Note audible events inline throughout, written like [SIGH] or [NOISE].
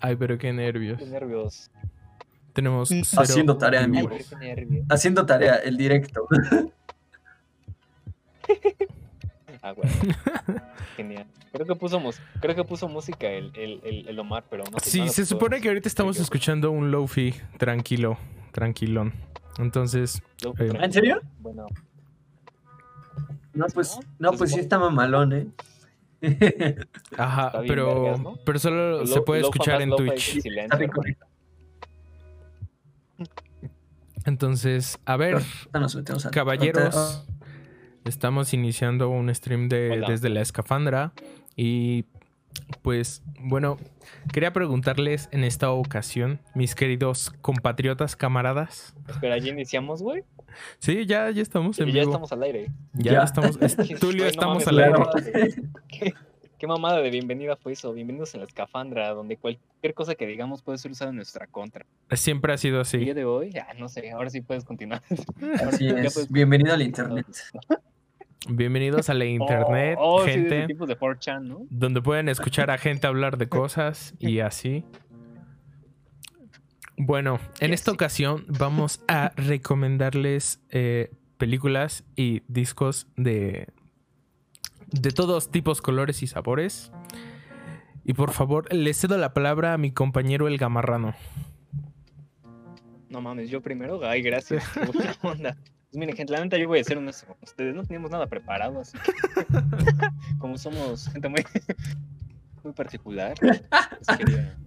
Ay, pero qué nervios. Qué nervios. Tenemos Mm. cero Haciendo tarea, Ay, amigo. viewers. qué nervios. Haciendo tarea, el directo. [LAUGHS] Ah. Genial. Creo que puso, mus- creo que puso música el, el, el, el Omar, pero no sé. Sí, se supone que ahorita estamos escuchando un lofi tranquilo, tranquilón. Entonces, eh, ¿En serio? Bueno, No, pues, ¿No? pues sí está mamalón, ¿eh? Ajá, pero, vergas, ¿no? pero solo se puede escuchar en Twitch. silencio. Entonces, a ver, caballeros, estamos iniciando un stream de Hola. desde la escafandra y pues bueno, quería preguntarles en esta ocasión, mis queridos compatriotas, camaradas. Espera, ¿ya iniciamos, güey? Sí, ya ya estamos en Ya vivo. estamos al aire. Ya, Ya. estamos. es- [LAUGHS] Tulio, no estamos mames, al aire. ¿Qué, qué mamada de bienvenida fue eso? Bienvenidos en la escafandra, donde cualquier cosa que digamos puede ser usada en nuestra contra. Siempre ha sido El así. día de hoy, ah, no sé, ahora sí puedes continuar. Así [LAUGHS] es. puedes- Bienvenido al internet. Bienvenidos a la internet, Oh, oh, sí, gente, tipos de 4chan, ¿no? donde pueden escuchar a gente hablar de cosas y [LAUGHS] así. Bueno, en esta ocasión vamos a recomendarles eh, películas y discos de de todos tipos, colores y sabores. Y por favor, le cedo la palabra a mi compañero el gamarrano. No mames, yo primero, ay, gracias. qué buena [LAUGHS] onda. Pues miren, gente, la neta yo voy a ser honesto con ustedes. No teníamos nada preparado, así que [LAUGHS] como somos gente muy, [LAUGHS] muy particular, pues quería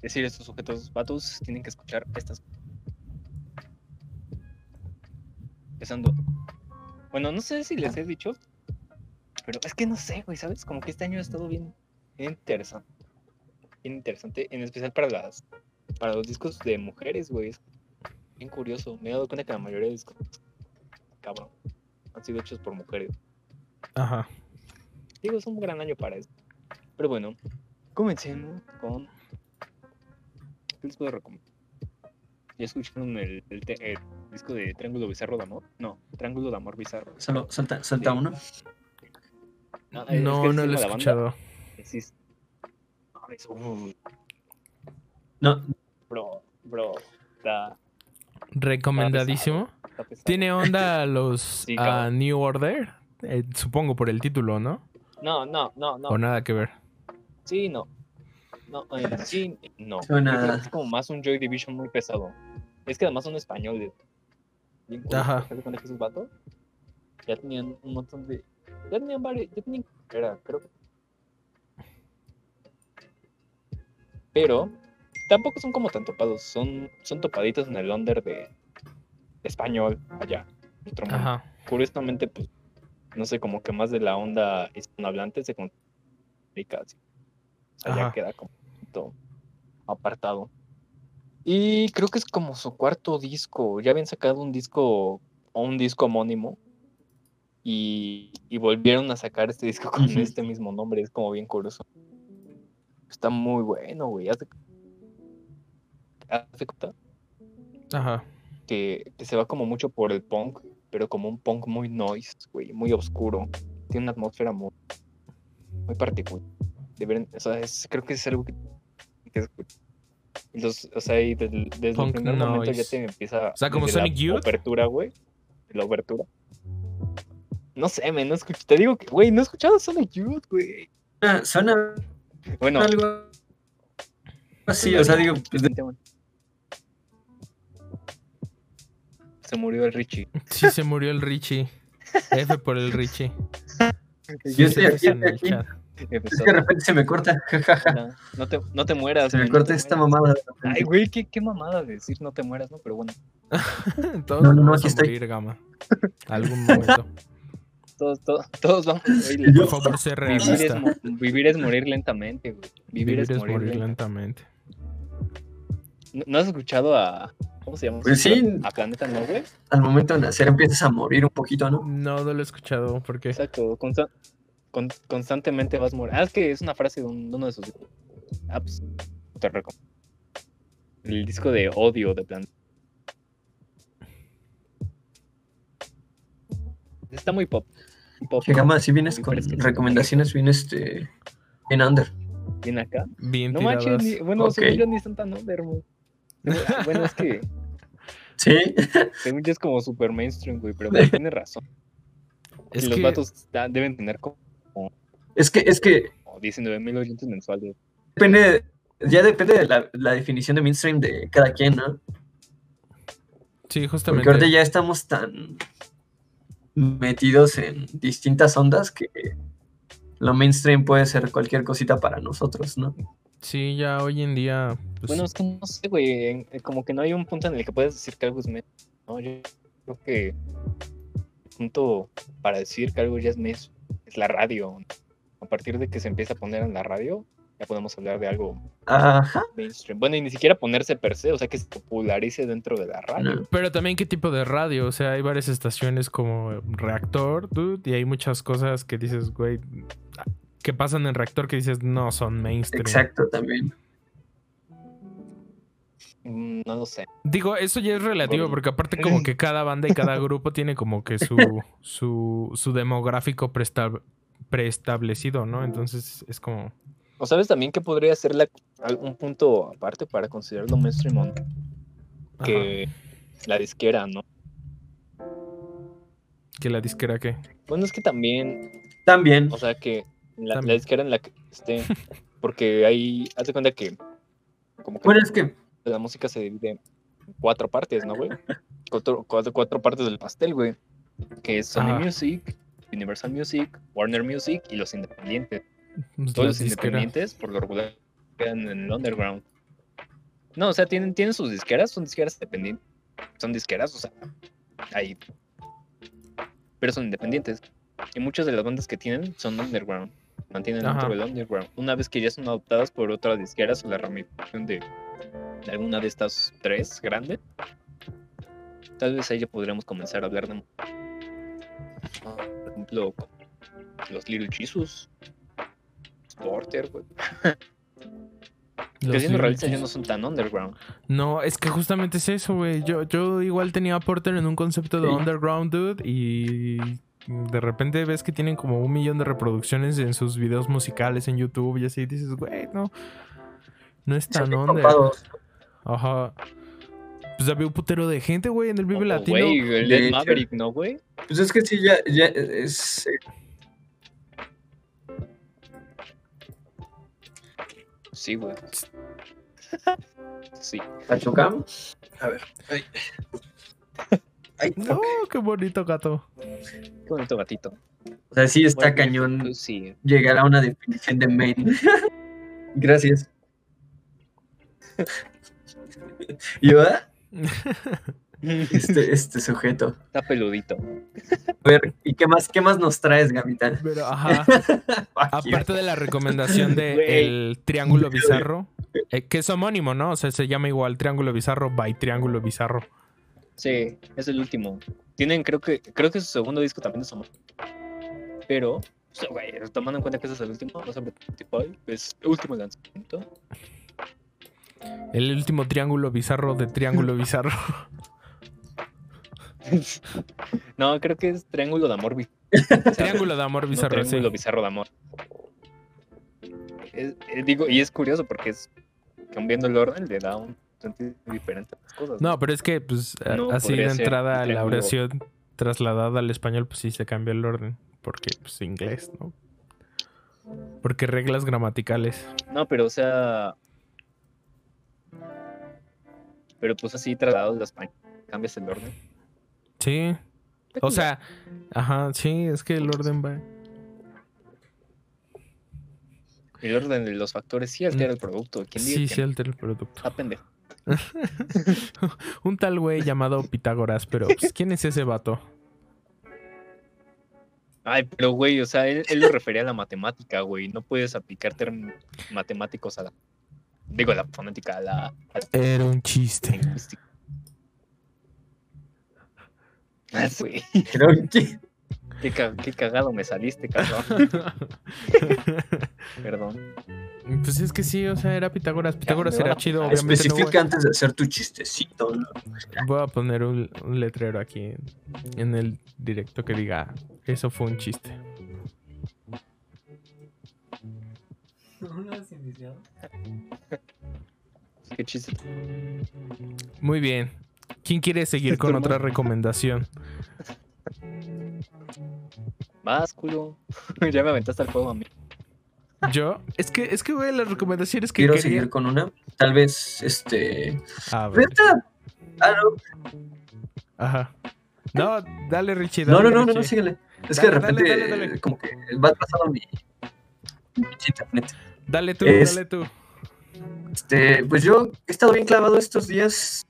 decir estos sujetos vatos tienen que escuchar estas. Empezando. Bueno, no sé si les he dicho, pero es que no sé, güey, ¿sabes? Como que este año ha estado bien, bien interesante. Bien interesante, en especial para las para los discos de mujeres, güey. Es bien curioso. Me he dado cuenta que la mayoría de discos, cabrón, han sido hechos por mujeres. Ajá. Digo, es un gran año para eso. Pero bueno, comencemos con. ¿Qué les puedo recomendar? ¿Ya escucharon el, el el disco de Triángulo Bizarro de Amor? No, Triángulo de Amor Bizarro. Solo suelta, suelta uno. No, es No, que no se lo he escuchado. Es- no, es- No, bro, bro, está, Recomendadísimo. Está pesado. ¿Tiene onda los [LAUGHS] Sí, a cabrón. New Order? Eh, supongo por el título, ¿no? No, no, no, no. O nada que ver. Sí, no. No, eh, sí, no. Suena- Es como más un Joy Division muy pesado. Es que además son españoles. Bien Ajá. ¿te das cuenta que esos vatos ya tenían un montón de. Ya tenían varios. Ya tenían. Era, creo que. Pero tampoco son como tan topados. Son, son topaditos en el under de español allá. otro mundo. Curiosamente, pues. No sé, como que más de la onda hispanohablante se complica así. Allá queda como un poquito apartado. Y creo que es como su cuarto disco. Ya habían sacado un disco o un disco homónimo. Y, y volvieron a sacar este disco con este mismo nombre. Es como bien curioso. Está muy bueno, güey. De cuenta Ajá. Que, que se va como mucho por el punk, pero como un punk muy noise, güey, muy oscuro. Tiene una atmósfera muy, muy particular. Deberían- o sea, es- creo que es algo que, los- o sea, y del- desde, el primer momento ya te empieza. O sea, como desde la Sonic Youth. Apertura, güey. La apertura. No sé, men, no escuché. Te digo que, güey, no he escuchado Sonic Youth, güey. Ah, suena Bueno, algo así, o sea, digo, pues, de- Se murió el Richie. Sí, se murió el Richie. F por el Richie. Yo estoy aquí, en el aquí. chat. es que de repente se me corta. [LAUGHS] No, no te, no te mueras. Se me corta esta mueras. mamada. Ay, güey, qué, qué mamada de decir no te mueras, ¿no? Pero bueno, [LAUGHS] Todos No, no, no, vamos aquí a estoy. morir, Gama. Algún momento. [LAUGHS] todos, todos, todos vamos a morir. Yo- Por favor, sé Vivir es, vivir morir lentamente, güey. Vivir, es, morir, lentamente. lentamente. ¿No, has escuchado a. ¿Cómo se llama? Pues sí. A Planeta No, güey. Al momento de nacer empiezas a morir un poquito, ¿no? No, no lo he escuchado porque Exacto. consta- con- constantemente vas a morir. Ah, es que es una frase de, un- de uno de sus. Ah, pues, te recomiendo. El disco de odio de Planeta. Está muy pop. pop Que gama, si vienes con recomendaciones, vienes este, en under. bien acá. Bien No tiradas. manches, ni- bueno, Ok. según yo ni están tan under, güey. Bueno, es que [LAUGHS] Sí, según yo es como super mainstream, güey, pero güey, tienes razón. [LAUGHS] Es los que- vatos da- deben tener como es que, es que 19 mil oyentes mensuales. depende, ya depende de la, la definición de mainstream de cada quien, ¿no? Sí, Porque justamente. ahorita ya estamos tan metidos en distintas ondas que lo mainstream puede ser cualquier cosita para nosotros, ¿no? Sí, ya hoy en día. pues, Bueno, es que no sé, güey, eh, como que no hay un punto en el que puedes decir que algo es mainstream. No, yo creo que el punto para decir que algo ya es mainstream es la radio. A partir de que se empieza a poner en la radio, ya podemos hablar de algo Ajá. mainstream. Bueno, y ni siquiera ponerse per se, o sea, que se popularice dentro de la radio. Pero también qué tipo de radio, o sea, hay varias estaciones como Reactor, dude, y hay muchas cosas que dices, güey, que pasan en Reactor que dices no son mainstream. Exacto, también. Mm, No lo sé. Digo, eso ya es relativo, Bueno. porque aparte [CLEARS THROAT] como que cada banda y cada grupo tiene como que su, [LAUGHS] su, su demográfico preestab- preestablecido, ¿no? Entonces es como... ¿O sabes también que podría ser la, un punto aparte para considerarlo mainstream o no? ajá, Que la disquera, ¿no? que la disquera que... Bueno, es que también También. O sea que la, la disquera en la que esté, [LAUGHS] porque ahí, haz de cuenta que como que Bueno, es que la música se divide en cuatro partes, ¿no, güey? [LAUGHS] Cuatro, cuatro, cuatro partes del pastel, güey. Que es Sony Ajá. Music, Universal Music, Warner Music y los independientes. pues, Todos los independientes, por lo regular, quedan en el underground. No, o sea, tienen, tienen sus disqueras, son disqueras independientes. Son disqueras, o sea, ahí. Pero son independientes. Y muchas de las bandas que tienen son underground. Mantienen Ajá. dentro del underground. Una vez que ya son adoptadas por otras disqueras o la ramificación de, de alguna de estas tres grandes, tal vez ahí ya podríamos comenzar a hablar de. por ejemplo, los Little Jesus, Porter, güey. Los Que siendo realistas ya no son tan underground. No, es que justamente es eso, güey. Yo, yo igual tenía a Porter en un concepto de Sí. underground, dude, y de repente ves que tienen como un millón de reproducciones en sus videos musicales en YouTube y así dices, güey, no. No es tan copados. Ajá. Pues había un putero de gente, güey, en el Vive Latino. Güey, el de. Maverick, ¿no, güey? Pues es que sí, ya, ya es. eh, Sí, güey. Sí. ¿La chocamos? A ver. Ay. [LAUGHS] Ay, No, qué bonito gato. Qué bonito gatito. O sea, sí está Bueno, cañón Sí. llegar a una definición de main. [LAUGHS] Gracias. [LAUGHS] ¿Y va? [LAUGHS] Este, este sujeto. Está peludito. A ver, ¿y qué más, qué más nos traes? Pero, ajá. You. Aparte de la recomendación de Güey. el Triángulo Bizarro, eh, que es homónimo, ¿no? O sea, se llama igual Triángulo Bizarro by Triángulo Bizarro. Sí, es el último. Tienen, creo que, creo que su segundo disco también es amor. Pero, o sea, güey, tomando en cuenta que ese es el último, no sobre es el último lanzamiento. El último Triángulo Bizarro de Triángulo Bizarro. [LAUGHS] no, creo que es Triángulo de Amor. bi- Triángulo de Amor No, Bizarro, sí. Triángulo Bizarro de Amor. Es- eh, digo, y es curioso porque es cambiando el orden le da un sentido diferente a las cosas. No, pero es que, pues, a- No, así de entrada la Triángulo. oración trasladada al español, pues sí se cambia el orden. Porque, pues, inglés, ¿no? Porque reglas gramaticales. No, pero o sea. Pero pues así trasladado al español, cambias el orden. Sí. O sea, ajá, sí, es que el orden va. El orden de los factores sí altera el producto. ¿Quién dice Mm. Sí, que sí no? altera el producto. Está pendejo. [LAUGHS] Un tal güey llamado Pitágoras, pero pues, ¿quién es ese vato? Ay, pero güey, o sea, él, él lo refería a la matemática, güey. No puedes aplicar términos matemáticos a la. Digo, a la fonética, a la, a la Era un chiste. Ah, güey. Creo que Qué, qué cagado me saliste, cabrón. [LAUGHS] Perdón. Pues es que sí, o sea, era Pitágoras. Pitágoras era chido, no especifica antes de hacer tu chistecito, ¿no? voy, voy a poner un, un letrero aquí en, en el directo que diga: Eso fue un chiste. [LAUGHS] Qué chiste. Muy bien. ¿Quién quiere seguir con otra recomendación? Más, culo. [LAUGHS] ya me aventaste al fuego a mí. Yo, es que, es que, güey, las recomendaciones que Quiero quería- seguir con una. Tal vez, este. A ver, Ah, no. Ajá. No, dale, Richie. No, dale, no, no, no, no, síguele. Es que de Dale, dale, repente, dale, dale. como que va pasando mi, mi internet. Dale tú, Es- dale tú. Este, pues yo he estado bien clavado estos días.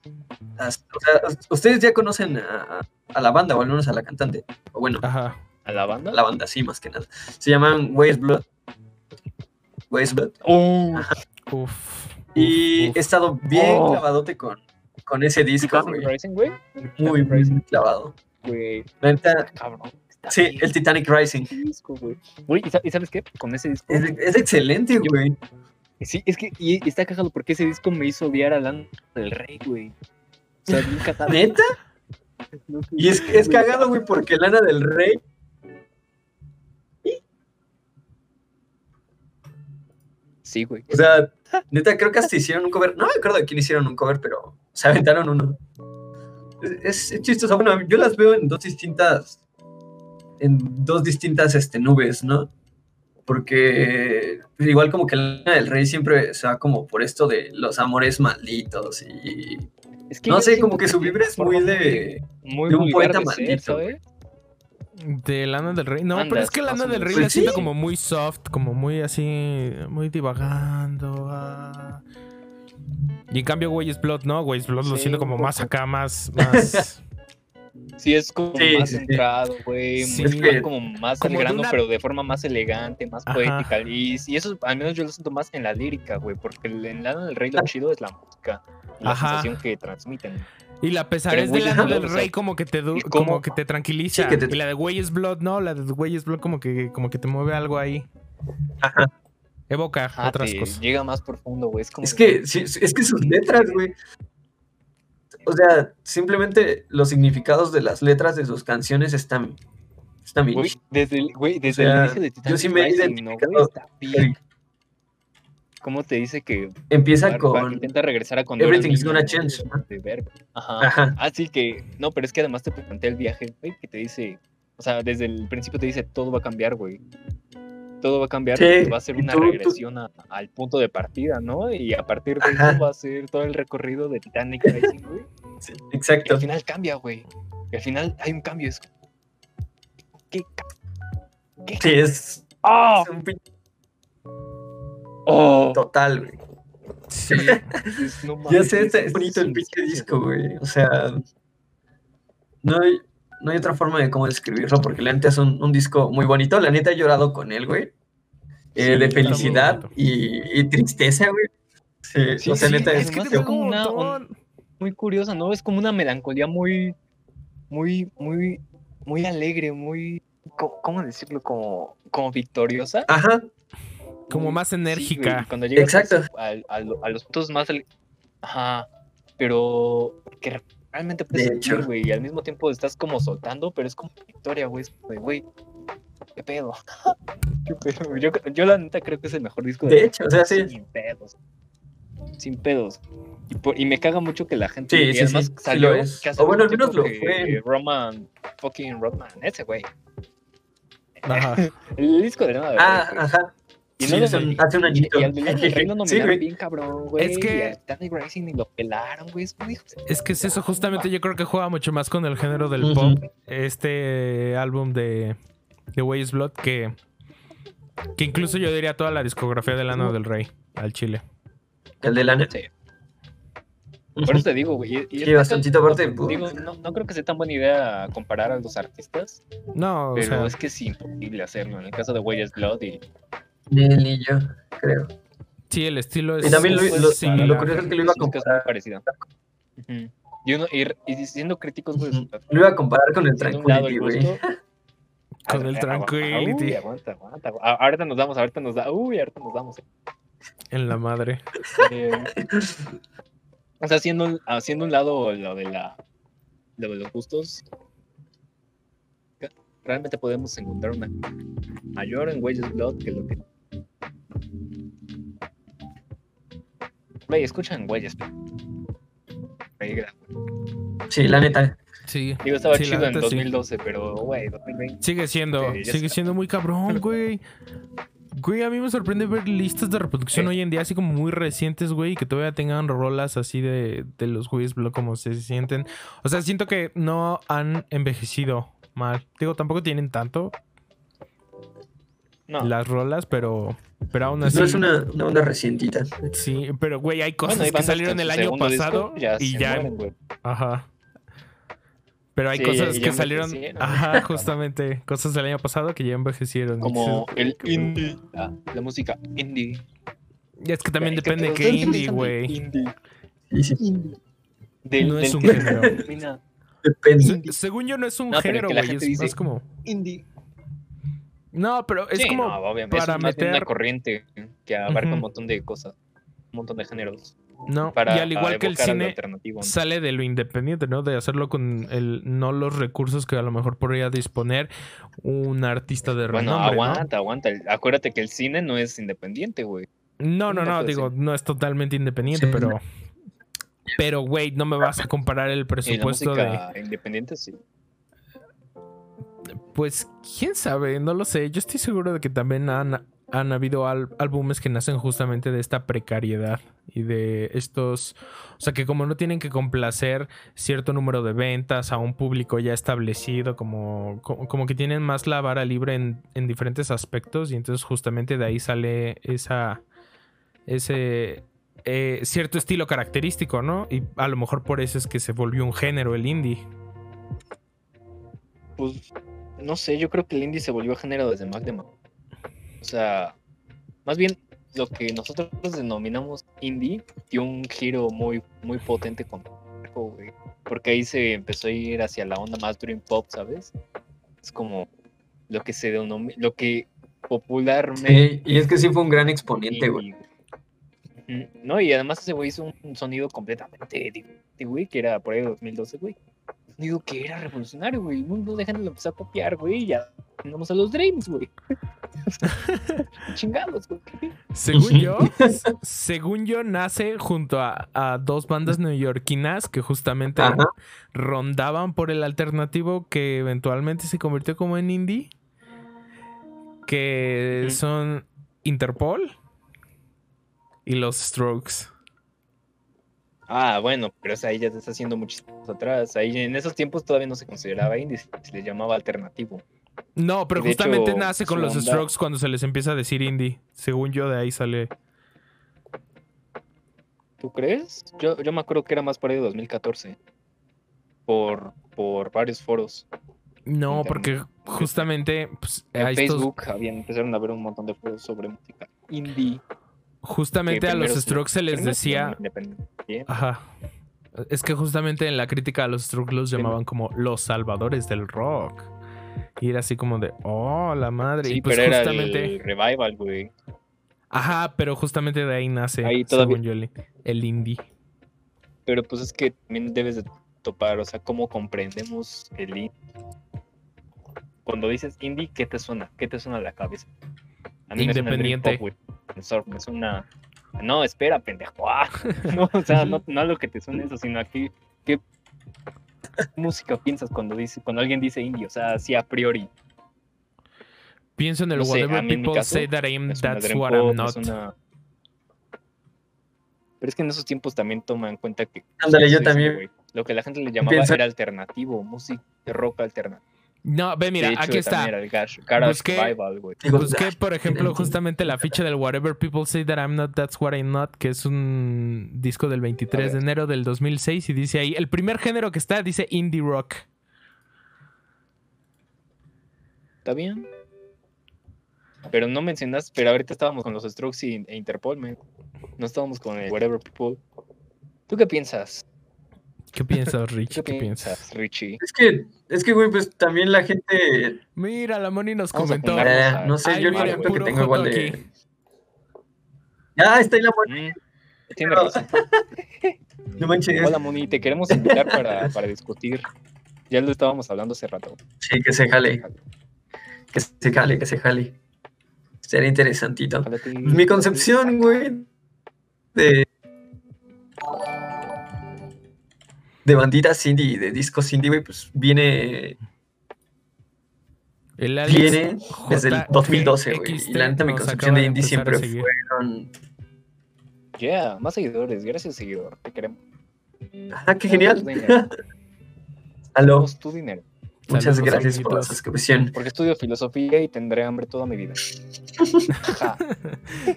Hasta- o sea, ustedes ya conocen a, a la banda, o al menos a la cantante. O bueno, Ajá. ¿A la banda? a la banda, sí, más que nada. Se llaman Waste Blood. Oh, Uf. Y uf. he estado bien Oh. clavadote con, con ese disco, Titanic güey. Rising, güey. Muy, muy, clavado. Güey, cabrón. sí, bien el Titanic Rising. disco, güey. Güey, ¿y sa- ¿y sabes qué? Con ese disco. Es, es excelente, güey. Sí, es que y está cagado porque ese disco me hizo odiar a Lana del Rey, güey. O sea, [LAUGHS] bien. ¿Neta? No Y es, es cagado, güey, porque Lana del Rey. Sí, güey. O sea, neta, creo que hasta hicieron un cover. No me acuerdo de quién hicieron un cover, pero se aventaron uno. Es, es chistoso. Bueno, yo las veo en dos distintas. En dos distintas este, nubes, ¿no? Porque igual como que Lana del Rey siempre se va como por esto de los amores malditos y. Es que No sé, como que su vibra es muy de. muy de un vulgar poeta de ser, maldito, ¿sabes? De Lana del Rey. No, pero es que Lana del. Rey Pues la siento sí. como muy soft, como muy así, muy divagando. ah. Y en cambio, Way's Blood, no, Way's Blood lo siento como más acá, más, [LAUGHS] más. Sí, es como Sí, más centrado, güey. Sí. más- Es que- como más como al de grano, una- pero de forma más elegante, más Ajá. poética. Y, y eso, al menos yo lo siento más en la lírica, güey. Porque el- en Lana del Rey lo chido es la música. La Ajá. sensación que transmiten. Y la pesadez del o sea, Rey como que te como que te tranquiliza. Sí, que te- Y la de Way's Blood, no, la de Way's Blood como que, como que te mueve algo ahí. Ajá. Evoca Ajá, otras cosas. llega más profundo, güey. Es como. Es que, sí, es que sus letras, güey. O sea, simplemente los significados de las letras de sus canciones están, están bien. Güey, desde el, güey, desde sea, el inicio de yo Titanic sí me he Rising, ¿no, identificado. güey? ¿Cómo te dice que Empieza con. intenta regresar a cuando Everything's gonna change, ¿no? De verga. Ajá. Ajá. Así que, no, pero es que además te plantea el viaje, güey, que te dice, o sea, desde el principio te dice, todo va a cambiar, güey. Todo va a cambiar, Sí, va a ser una tú- tú- regresión a- al punto de partida, ¿no? Y a partir de Ajá. eso va a ser todo el recorrido de Titanic güey. Sí, Y exacto. al final cambia, güey. Y al final hay un cambio. Es... ¿Qué? ¿Qué? Sí, es, ¡Oh! es un ¡Oh! total, güey. Sí. Es- no Ya sé, está- es- es bonito el es- pinche disco, güey. O sea, no hay, no hay otra forma de cómo describirlo, porque la neta es un, un disco muy bonito. La neta he llorado con él, güey. Eh, Sí, de felicidad y, y tristeza, güey. Sí, Sí, o sea, sí, neta es es que pega como un una- montón. muy curiosa, ¿no? Es como una melancolía muy, muy, muy, muy alegre, muy, ¿cómo, decirlo? Como, como victoriosa. Ajá, Como más sí, güey, enérgica. cuando llegas a Exacto. a, lo- a los puntos más, ajá, pero que realmente puedes De güey, y al mismo tiempo estás como soltando, pero es como victoria, güey, de, güey, qué pedo, [LAUGHS] qué pedo. Yo, yo la neta creo que es el mejor disco de hecho, o sea, sí. sin pedos. Sin pedos. Y, por- y me caga mucho que la gente. Sí, y sí, además sí, sí salió hace O bueno, al menos lo que fue. Roman, fucking Rodman, ese güey. Ajá. [LAUGHS] El disco de nada. Ah, ajá. Y sí, lo un- hace un y- añito. Y al del Sí, bien cabrón, güey. Es que- Y y lo pelaron, güey. Es que es eso, justamente yo creo que juega mucho más con el género del Ujú. pop. Este álbum de, de Way's Blood que, que incluso yo diría toda la discografía de Lana del Rey al chile. El de Lana. Sí. Por eso te digo, güey. y- y Sí, bastantito tan- aparte, no, digo, no, no creo que sea tan buena idea comparar a los artistas, No, o pero sea, es que es imposible hacerlo. En el caso de Way's Blood y Ni él ni yo, creo. sí, el estilo es. Y también lo- lo- similar. lo curioso es que lo iba a comparar. parecida. Ujú. Y, uno, y, y siendo críticos, güey, Ujú. Lo iba a comparar con el de Tranquility, güey. Con el Ah, Tranquility. Uy, aguanta, aguanta. Ahorita nos damos, ahorita nos da. Uy, ahorita nos damos. En la madre. Eh, o sea, haciendo, un- haciendo un lado lo de la lo de los gustos, realmente podemos encontrar una mayor en Wages Blood que lo que Güey, escuchan güeyes. Güey, Sí, la neta. Sí. Digo, estaba Sí, chido en neta, sí. 2012, pero, güey, 2020. Sigue siendo, Sí, sigue siendo muy cabrón, güey. Güey, a mí me sorprende ver listas de reproducción hoy en día así como muy recientes, güey, y que todavía tengan rolas así de, de los güeyes como se sienten. O sea, siento que no han envejecido mal. Digo, tampoco tienen tanto No. las rolas, pero, pero aún así. No es una, una onda recientita. Sí, pero güey, hay cosas Bueno, hay que salieron el año pasado y ya. mueren. Ajá. Pero hay Sí, cosas que salieron. Ajá, justamente. Cosas del año pasado que ya envejecieron. Como dices, el "Qué indie. Ah, la música indie. Y es que también Güey, ¿qué depende de pedo? qué ¿Ustedes indie, güey. Indie. Sí, sí. Indie. Del- No es del un que género. según yo no es un género, que güey. Es más como. Indie. No, pero es Sí, como. no, obviamente. para es meter- una corriente que abarca un montón de cosas. Un montón de géneros. No, Para y al igual que el cine sale de lo independiente, ¿no? De hacerlo con el no los recursos que a lo mejor podría disponer un artista de Bueno, renombre, ¿no? aguanta, aguanta. Acuérdate que el cine no es independiente, güey. No, no, no, digo, no es totalmente independiente, Sí. pero. Pero, güey, no me vas a comparar el Y la presupuesto de. independiente sí. Pues, quién sabe, no lo sé. Yo estoy seguro de que también han, han habido álbumes que nacen justamente de esta precariedad y de estos. O sea, que como no tienen que complacer cierto número de ventas a un público ya establecido, como, como, como que tienen más la vara libre en, en diferentes aspectos, y entonces justamente de ahí sale esa. ese. eh, cierto estilo característico, ¿no? Y a lo mejor por eso es que se volvió un género el indie. Pues, no sé, yo creo que el indie se volvió género desde Magdema. O sea, más bien lo que nosotros denominamos indie dio un giro muy, muy potente con güey. Porque ahí se empezó a ir hacia la onda más dream pop, ¿sabes? Es como lo que se denomina, lo que popularmente Sí, y es que sí fue un gran exponente, güey. No, y además ese güey hizo un sonido completamente diferente, güey, que era por ahí de 2012, güey. Sonido que era revolucionario, güey. El mundo de gente lo empezó a copiar, güey, ya tenemos a los Dreams, güey. [LAUGHS] Chingados, güey. Según yo, [LAUGHS] según yo, nace junto a, a dos bandas neoyorquinas que justamente Ajá. rondaban por el alternativo que eventualmente se convirtió como en indie. Que son Interpol y los Strokes. Ah, bueno, pero o sea, ahí ya te está haciendo muchísimos atrás. Ahí en esos tiempos todavía no se consideraba indie, se le llamaba alternativo. No, pero de justamente hecho, nace con los onda- Strokes cuando se les empieza a decir indie. Según yo, de ahí sale. ¿Tú crees? Yo, yo me acuerdo que era más por ahí de 2014. Por, por varios foros. No, porque justamente pues, En estos- Facebook habían, empezaron a ver un montón de foros sobre música indie. Justamente a los Strokes se les decía. Ajá. Es que justamente en la crítica a los Strokes los llamaban como los salvadores del rock. Y era así como de, oh, la madre. Sí, y pues pero justamente. era el revival, güey. Ajá, pero justamente de ahí nace, Ahí todavía- según yo, el, el indie. Pero pues es que también debes de topar, o sea, cómo comprendemos el indie. Cuando dices indie, ¿qué te suena? ¿Qué te suena a la cabeza? A mí me suena el dream Independiente. pop, surf, me suena... No, espera, pendejo. Ah, [LAUGHS] No, o sea, no, no a lo que te suena eso, sino a qué, música piensas cuando dice, cuando alguien dice indie, o sea, así a priori. Pienso en el No sé, whatever people caso, say that I'm, Me suena that's dream what pop, I'm not. Pero es que en esos tiempos también toma en cuenta que... Ándale, yo también. Lo que la gente le llamaba Piensa- era alternativo, música rock alternativo. No, ve, mira, hecho, aquí está. garage Busqué-. Digo, Busqué, por ejemplo, justamente la ficha del Whatever People Say That I'm Not, That's What I'm Not, que es un disco del 23 de enero del 2006 y dice ahí, el primer género que está dice indie rock. ¿Está bien? Pero no mencionas, pero ahorita estábamos con los Strokes y, e Interpol, man. No estábamos con el Whatever People. ¿Tú qué piensas? ¿Qué piensas, ¿Tú [LAUGHS] Rich? ¿Qué piensas? Richie? Es que, es que, güey, pues también la gente. Mira, la Moni nos Vamos comentó. eh, no sé, Ay, yo mira, que tengo igual de. aquí. Ya, está ahí la mona. Mm, Tienes razón. [LAUGHS] No manches. Hola, Moni, te queremos invitar para, para discutir. Ya lo estábamos hablando hace rato. Sí, que se jale. Que se jale, que se jale. Sería interesantito. Mi concepción, güey, de, de banditas indie y de discos indie, güey, pues viene, El Alex viene desde el JGXT 2012, güey. Y la neta, mi concepción de indie siempre fueron. Yeah, más seguidores. Gracias, seguidor. Te queremos. Ah, qué genial. [LAUGHS] Aló, tu dinero. Muchas Saludos, gracias por la suscripción. Porque estudio filosofía y tendré hambre toda mi vida. [LAUGHS]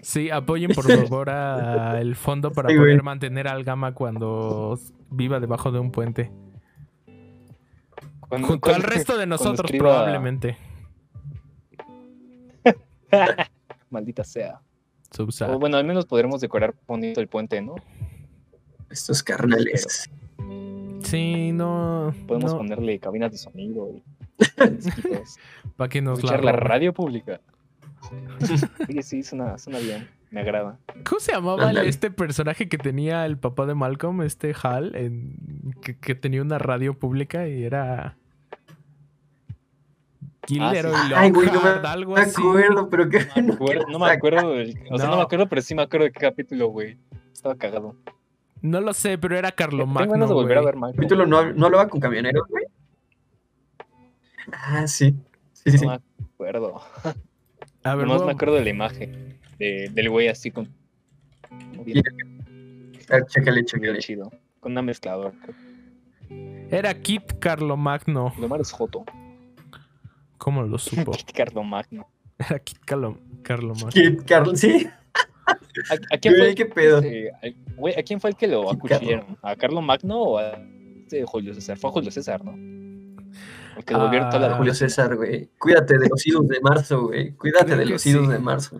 Sí, apoyen por favor a el fondo para Sí, güey. poder mantener al Gama cuando viva debajo de un puente. Cuando- Junto al resto de nosotros, escriba- probablemente. [LAUGHS] Maldita sea. Subsa. O bueno, al menos podremos decorar bonito el puente, ¿no? Estos carnales. Sí, no. Podemos no, ponerle cabinas de sonido y [LAUGHS] para que nos la escuchar la roben. radio pública. Oye, sí, suena, suena bien. Me agrada. ¿Cómo se llamaba este personaje que tenía el papá de Malcolm, este Hal, en- que, que tenía una radio pública y era Gilderoy Ah, sí. Ay, güey, no me, algo me así. acuerdo, pero que. No me acuerdo, no me acuerdo del- o sea, no. No. me acuerdo, pero sí me acuerdo de qué capítulo, güey. Estaba cagado. No lo sé, pero era Tengo ganas Carlomagno, de volver a ver capítulo no, no hablaba con camioneros, güey. Ah, sí. Sí, sí, sí. No me acuerdo. A ver, Nomás me acuerdo de la imagen de- del güey así con. Y- A ver, chécale, Bien chécale. chido. Con una mezcladora. era Kit Carlomagno. Lo malo es Joto. ¿Cómo lo supo? [LAUGHS] Ricardo Magno. Era Kit Carlo- Carlomagno. Kid Carl, sí. ¿A, a quién fue qué pedo. al- güey, ¿a quién fue el que lo acuchillaron? ¿A Carlo Magno o a este Julio César? Fue a Julio César, ¿no? El que devolvieron toda la Ah. Julio César, güey. Cuídate de los idos de marzo, güey. Cuídate Creo de los idos sí. de marzo.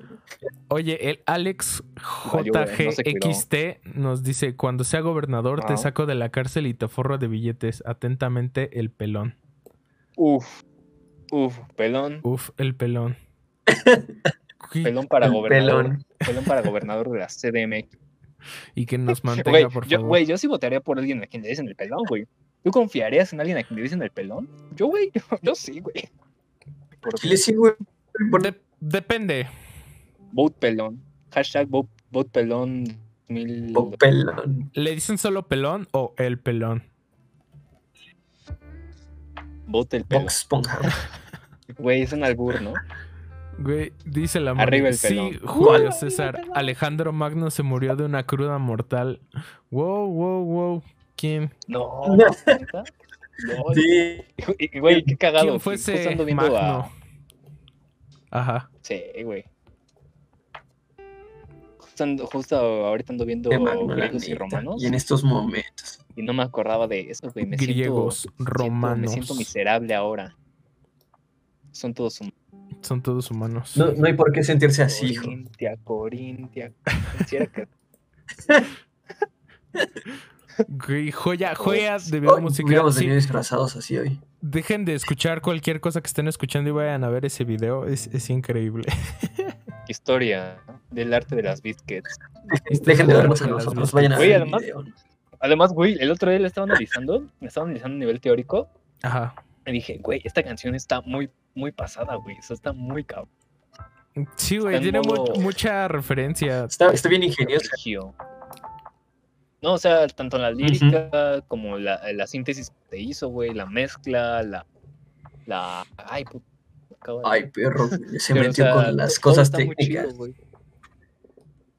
Oye, el Alex no. JGXT nos dice: Cuando sea gobernador, te Ah. saco de la cárcel y te forro de billetes. Atentamente, el pelón. Uf. Uf, pelón. Uf, el pelón. [LAUGHS] Pelón para El gobernador. pelón. Pelón para gobernador de la CDMX. Y que nos mantenga, por yo, favor. güey, yo sí votaría por alguien a quien le dicen el pelón, güey. ¿Tú confiarías en alguien a quien le dicen el pelón? Yo, güey, yo sí, güey. Por Chile sí, güey. Por- De- depende. vote pelón. Hashtag vote, vote pelón. Mil... por pelón. ¿Le dicen solo pelón o el pelón? Vote el pelón. Güey, es un albur, ¿no? Güey, dice la Arriba el Sí. Julio Uh, César. Alejandro Magno se murió de una cruda mortal. Wow, wow, wow. ¿Quién? No, Sí. Güey, qué cagado. ¿Quién fue ese Magno? a- Ajá. Sí, güey. Justo, ando- justo ahorita ando viendo griegos y romanos Y en estos momentos. y no me acordaba de eso, güey. Me Griegos, siento, siento- romanos. me siento miserable ahora. Son todos humanos. Son todos humanos. No, no hay por qué sentirse así, hijo. Corintia, Corintia. [LAUGHS] Güey, joya, joya de Oh, video musical. hubiéramos Sí, disfrazados así hoy. dejen de escuchar cualquier cosa que estén escuchando y vayan a ver ese video. Es, es increíble. [LAUGHS] Historia del arte de las biscuits. [LAUGHS] Dejen de vernos a nosotros. Vayan a ver además- video. Además, güey, el otro día le estaba analizando, le estaba analizando a nivel teórico Ajá. Y dije, güey, esta canción está muy, muy pasada, güey. Eso está muy cabrón. Sí, güey, tiene mu- mucha referencia. Está, está bien ingeniosa. Sergio. No, o sea, tanto la lírica como la, la síntesis que te hizo, güey, la mezcla, la. la ay, de- Ay, perro, güey, se Pero, o metió sea, con las cosas muy chido, técnicas. güey.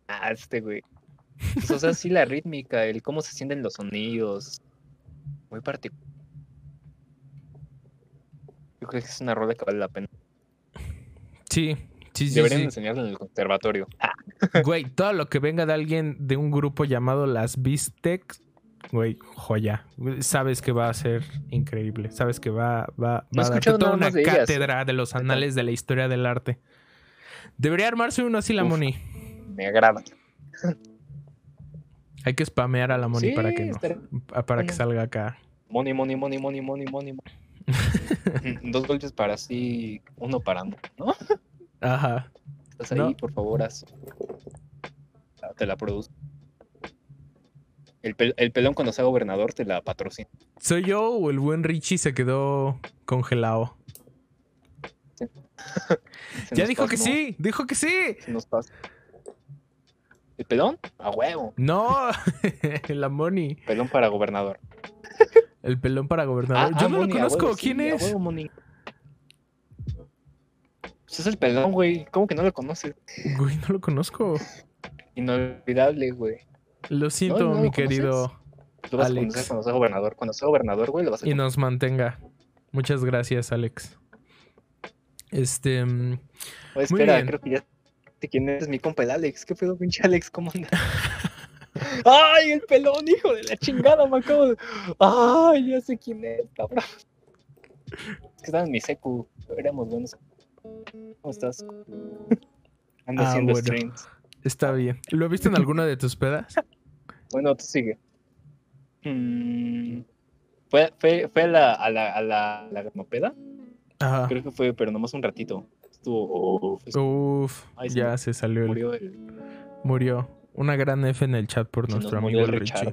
Ah, este, güey. Pues, o sea, sí, la rítmica, el cómo se sienten los sonidos. Muy particular. Yo creo que es una rola que vale la pena. Sí, sí, sí. Deberían sí. enseñarla en el conservatorio. [LAUGHS] Güey, todo lo que venga de alguien de un grupo llamado las Bistec, güey, joya. Sabes que va a ser increíble. Sabes que va, va, No va a escuchado toda una ellas. cátedra de los anales de la historia del arte. Debería armarse uno así, la Uf. Moni. me agrada. Hay que spamear a la Moni Sí, para que no, para que salga acá. Money, money, money, money, money. money. [LAUGHS] Dos golpes para sí, uno para no, ¿no? Ajá. Estás ahí, No. por favor, haz. Ah, Te la produzco. El, pel- el pelón cuando sea gobernador te la patrocina. ¿Soy yo o el buen Richie se quedó congelado? [LAUGHS] Se Ya dijo que sí, dijo que sí. se nos pasa. ¿El pelón? A huevo. No, [LAUGHS] la Moni. Pelón para gobernador. El pelón para gobernador. Ah, Yo ah, no lo Moni, a conozco. ¿Quién es? Moni. Pues es el pelón, güey. ¿Cómo que no lo conoces? Güey, no lo conozco. Inolvidable, güey. Lo siento, no lo mi querido. Lo vas Alex. a conocer cuando sea gobernador. Cuando sea gobernador, güey, lo vas a Y conocer. nos mantenga. Muchas gracias, Alex. Este. mm, Oye, muy espera, bien. creo que ya quién es mi compa el Alex. ¿Qué pedo, pinche Alex? ¿Cómo anda? [LAUGHS] ¡Ay, el pelón, hijo de la chingada! Me acabo de... ¡Ay, ya sé quién es, cabrón! Es que estaba en mi secu. Éramos buenos. ¿Cómo estás? Ando Ah, haciendo bueno. streams. Está bien. ¿Lo viste en alguna de tus pedas? Bueno, tú sigue. Mm, fue, fue, fue a la, a la, a la, la gramopeda. Ajá. Creo que fue, pero nomás un ratito. Estuvo. uf, estuvo- Uf, Ay, se ya me se salió. el- murió el. Murió. Una gran F en el chat por se nuestro amigo Richie,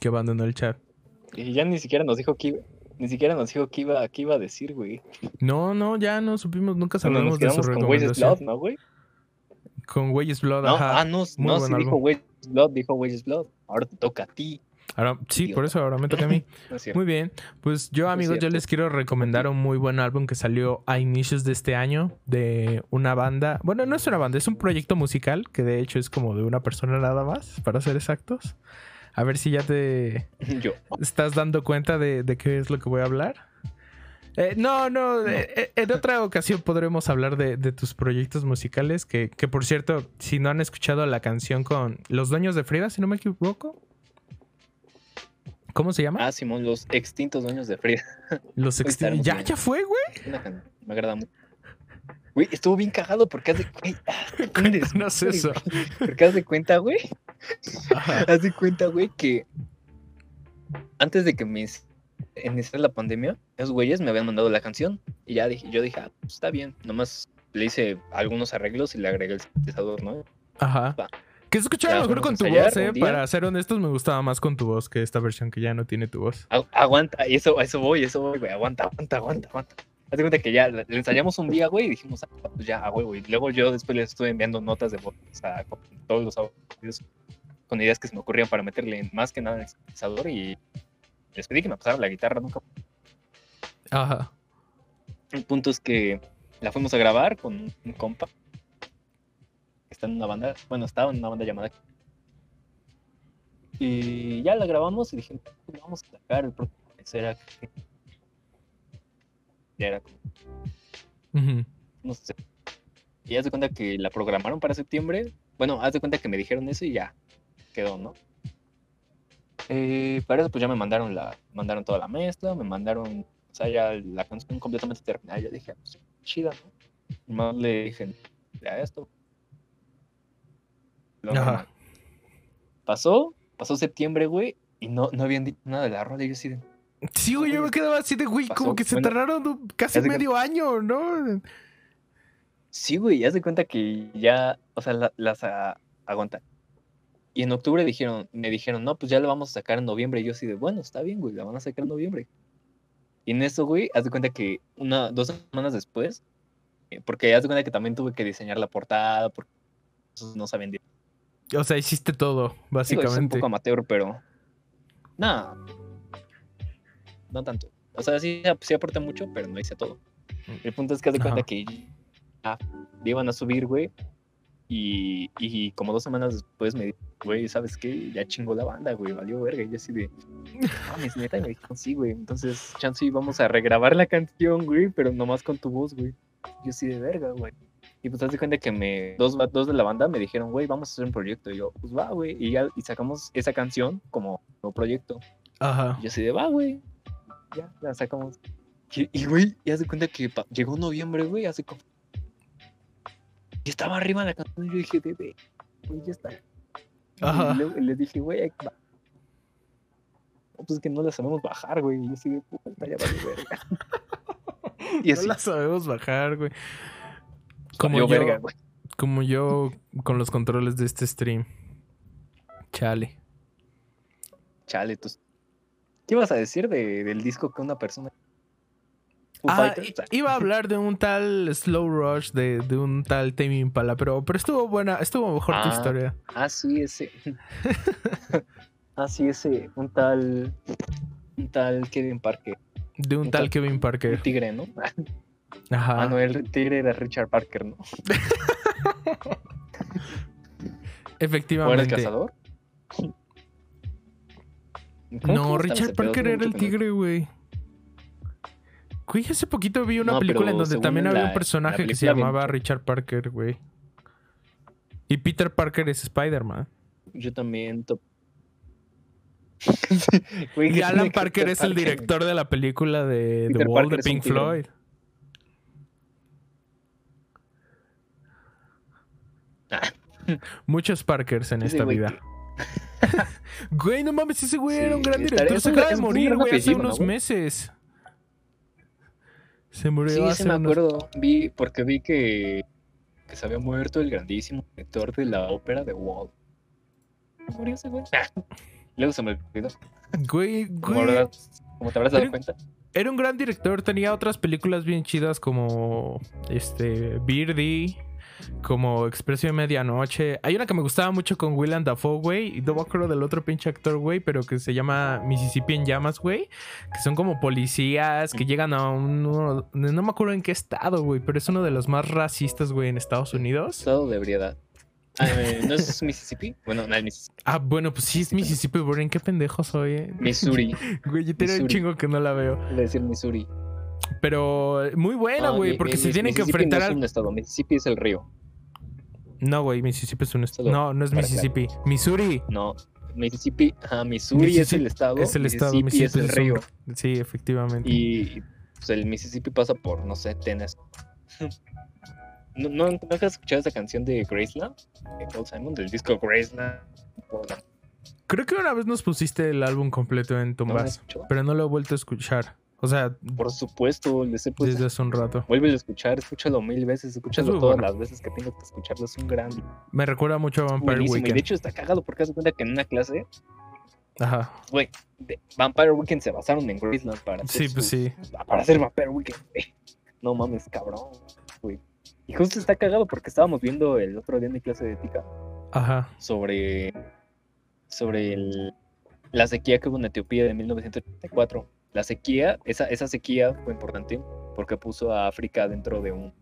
que abandonó el chat. Y ya ni siquiera nos dijo que iba. Ni siquiera nos dijo que iba, que iba a decir, güey. No, no, ya no supimos, nunca sabemos de su quedamos con Wages recomendación. Blood, ¿no, güey? Con Wages Blood, No, ajá. ah, no, Muy no, sí dijo. Wages Blood, dijo Wages Blood. Ahora te toca a ti. Ahora, sí, por eso ahora me toca a mí. [LAUGHS] No. Muy bien, pues yo amigos, yo les quiero recomendar un muy buen álbum que salió a inicios de este año de una banda, bueno, no es una banda, es un proyecto musical que de hecho es como de una persona nada más, para ser exactos. A ver si ya te [LAUGHS] Yo. estás dando cuenta de, de qué es lo que voy a hablar. Eh, no, no, eh, eh, en otra ocasión podremos hablar de, de tus proyectos musicales, que, que por cierto, si no han escuchado la canción con Los Dueños de Frida, si no me equivoco. ¿Cómo se llama? Ah, Simón, los extintos dueños de Frida. [LAUGHS] Los Ahorita extin- haremos Ya, ya fue, güey. Me agrada mucho. Güey, estuvo bien cagado porque haz de, güey, ah, un Cuéntanos desmadre, eso. güey. Porque haz de cuenta, güey. [LAUGHS] De cuenta, güey, que antes de que me inici- iniciara la pandemia, esos güeyes me habían mandado la canción. Y ya dije, yo dije, ah, pues está bien. Nomás le hice algunos arreglos y le agregué el sintetizador, ¿no? Ajá. Va. Que se escuchaba Ya, mejor con tu voz, eh. Para ser honestos, me gustaba más con tu voz que esta versión que ya no tiene tu voz. Agu- aguanta, y eso, eso voy, eso voy, güey. Aguanta, aguanta, aguanta, aguanta. Haz de cuenta que ya le ensayamos un día, güey, y dijimos, ah, pues ya, a huevo. Y luego yo después les estuve enviando notas de voz a con todos los audios con ideas que se me ocurrían para meterle más que nada en el sintetizador y les pedí que me pasaran la guitarra, nunca. Ajá. El punto es que la fuimos a grabar con un compa está en una banda, bueno, estaba en una banda llamada. Y ya la grabamos y dije, "Pues vamos a sacar el próximo mes", era Ya era como, Ujú. no sé. Y haz de cuenta que la programaron para septiembre. Bueno, haz de cuenta que me dijeron eso y ya quedó, ¿no? Eh, para eso pues ya me mandaron la, mandaron toda la mezcla, me mandaron, o sea, ya la canción completamente terminada. Yo dije, pues, chida, ¿no? Nomás le dije, ya esto. Ajá. Pasó, pasó septiembre, güey, y no, no habían dicho nada de la rola. Y yo así de, Sí, güey, yo me quedaba así de, güey, como que se bueno, tardaron casi medio año, ¿no? Sí, güey, haz de cuenta que ya, o sea, la- las ah, aguanta. Y en octubre dijeron, me dijeron, no, pues ya la vamos a sacar en noviembre. Y yo así de, bueno, está bien, güey, la van a sacar en noviembre. Y en eso, güey, haz de cuenta que una, dos semanas después, eh, porque haz de cuenta que también tuve que diseñar la portada, porque no saben. O sea, hiciste todo, Digo, es un básicamente. poco amateur, pero... Nada. No tanto. O sea, sí, sí aporté mucho, pero no hice todo. El punto es que haz de cuenta que ya iban a subir, güey. Y, y como dos semanas después me dijo, güey, ¿sabes qué? Ya chingó la banda, güey, valió verga. Y yo así de, mames, neta. Y me dijeron, sí, güey. Entonces, chance vamos a regrabar la canción, güey, pero nomás con tu voz, güey. Yo así de verga, güey. Y pues de cuenta que me, dos, dos de la banda me dijeron, güey, vamos a hacer un proyecto. Y yo, pues va, güey. Y ya, y sacamos esa canción como nuevo proyecto. Ajá. Y yo así de, va, güey. Ya, la sacamos. Y, güey, ya se cuenta que llegó noviembre, güey, hace como... Y estaba arriba la canción y yo dije, bebé, güey, ya está. Ajá. Y luego les dije, güey, va. No, pues es que no la sabemos bajar, güey. Y yo así de, puta, ya vale verga. [LAUGHS] Y No así, la sabemos bajar, güey. Como yo, verga, como yo con los controles de este stream. Chale. Chale, tú... ¿Qué ibas a decir de, del disco que una persona... Ah, iba a hablar de un tal Slow Rush, de, de un tal Tame Impala, pero, pero estuvo buena, estuvo mejor tu Ah. historia. Ah, sí, ese. [LAUGHS] ah, sí, ese. Un tal. un tal Kevin Parker. De un Un tal tal- Kevin Un Parker. tigre, ¿no? Ajá. Ah, no, el tigre era Richard Parker, ¿no? [LAUGHS] ¿O era el Efectivamente. cazador? ¿Cómo- No, Richard? Parker era el tigre, güey. Güey, hace poquito vi una No, película en donde también había un personaje que se llamaba bien- Richard Parker, güey. Y Peter Parker es Spider-Man. Yo también. to- [LAUGHS] Güey, Y Alan Parker es el Parker, director de la película de The Wall Parker de Pink. Floyd. Muchos Parkers en esta güey vida. [LAUGHS] Güey, no mames, ese güey Sí, era un gran director. Se acaba de morir, güey, hace apellido, ¿no, unos meses. Se murió Sí, hace sí me unos- acuerdo. Vi, porque vi que, que se había muerto el grandísimo director de la ópera de Wall. Murió ese güey. [LAUGHS] Luego se me olvidó. Güey, güey. como te habrás dado cuenta. Era un gran director, tenía otras películas bien chidas como este Birdie, como Expreso de Medianoche. Hay una que me gustaba mucho con Willem Dafoe, güey, y no me acuerdo del otro pinche actor, güey, pero que se llama Mississippi en llamas, güey, que son como policías que llegan a un no, no me acuerdo en qué estado, güey, pero es uno de los más racistas, güey, en Estados Unidos. Estado de ebriedad. Ah, eh, ¿No es Mississippi? Bueno, no es Mississippi. Ah, bueno, pues sí es Mississippi, güey, ¿en qué pendejo soy? eh? Missouri. [LAUGHS] Güey, yo tengo un chingo que no la veo. Iba a decir Missouri. Pero muy buena, Ah, güey, porque mi- se tienen que Mississippi enfrentar no al es un estado. Mississippi es el río. No, güey, Mississippi es un estado. No, no es Mississippi. Missouri. No, Mississippi, ajá, Missouri es Mississippi el estado. Es el estado. Mississippi es el un- río. Sí, efectivamente. Y pues, el Mississippi pasa por, no sé, Tennessee. ¿No, no, ¿no has escuchado esa canción de Graceland? De Paul Simon, del disco Graceland. Creo que una vez nos pusiste el álbum completo en ¿No Tumbas, escuchado? pero no lo he vuelto a escuchar. O sea, Por supuesto, les he puesto. desde hace un rato. Vuelve a escuchar, escúchalo mil veces, escúchalo todas bueno. las veces que tengas que escucharlo. Es un gran. Me recuerda mucho a Vampire Buenísimo. Y Weekend. de hecho está cagado porque haz de cuenta que en una clase, Ajá. güey, Vampire Weekend se basaron en Graceland para hacer, Sí, pues su- sí. para hacer Vampire Weekend. No mames, cabrón, güey. Y justo está cagado porque estábamos viendo el otro día en mi clase de ética Ajá. sobre, sobre el- la sequía que hubo en Etiopía de 1984. La sequía, esa, esa sequía fue importante porque puso a África dentro de un.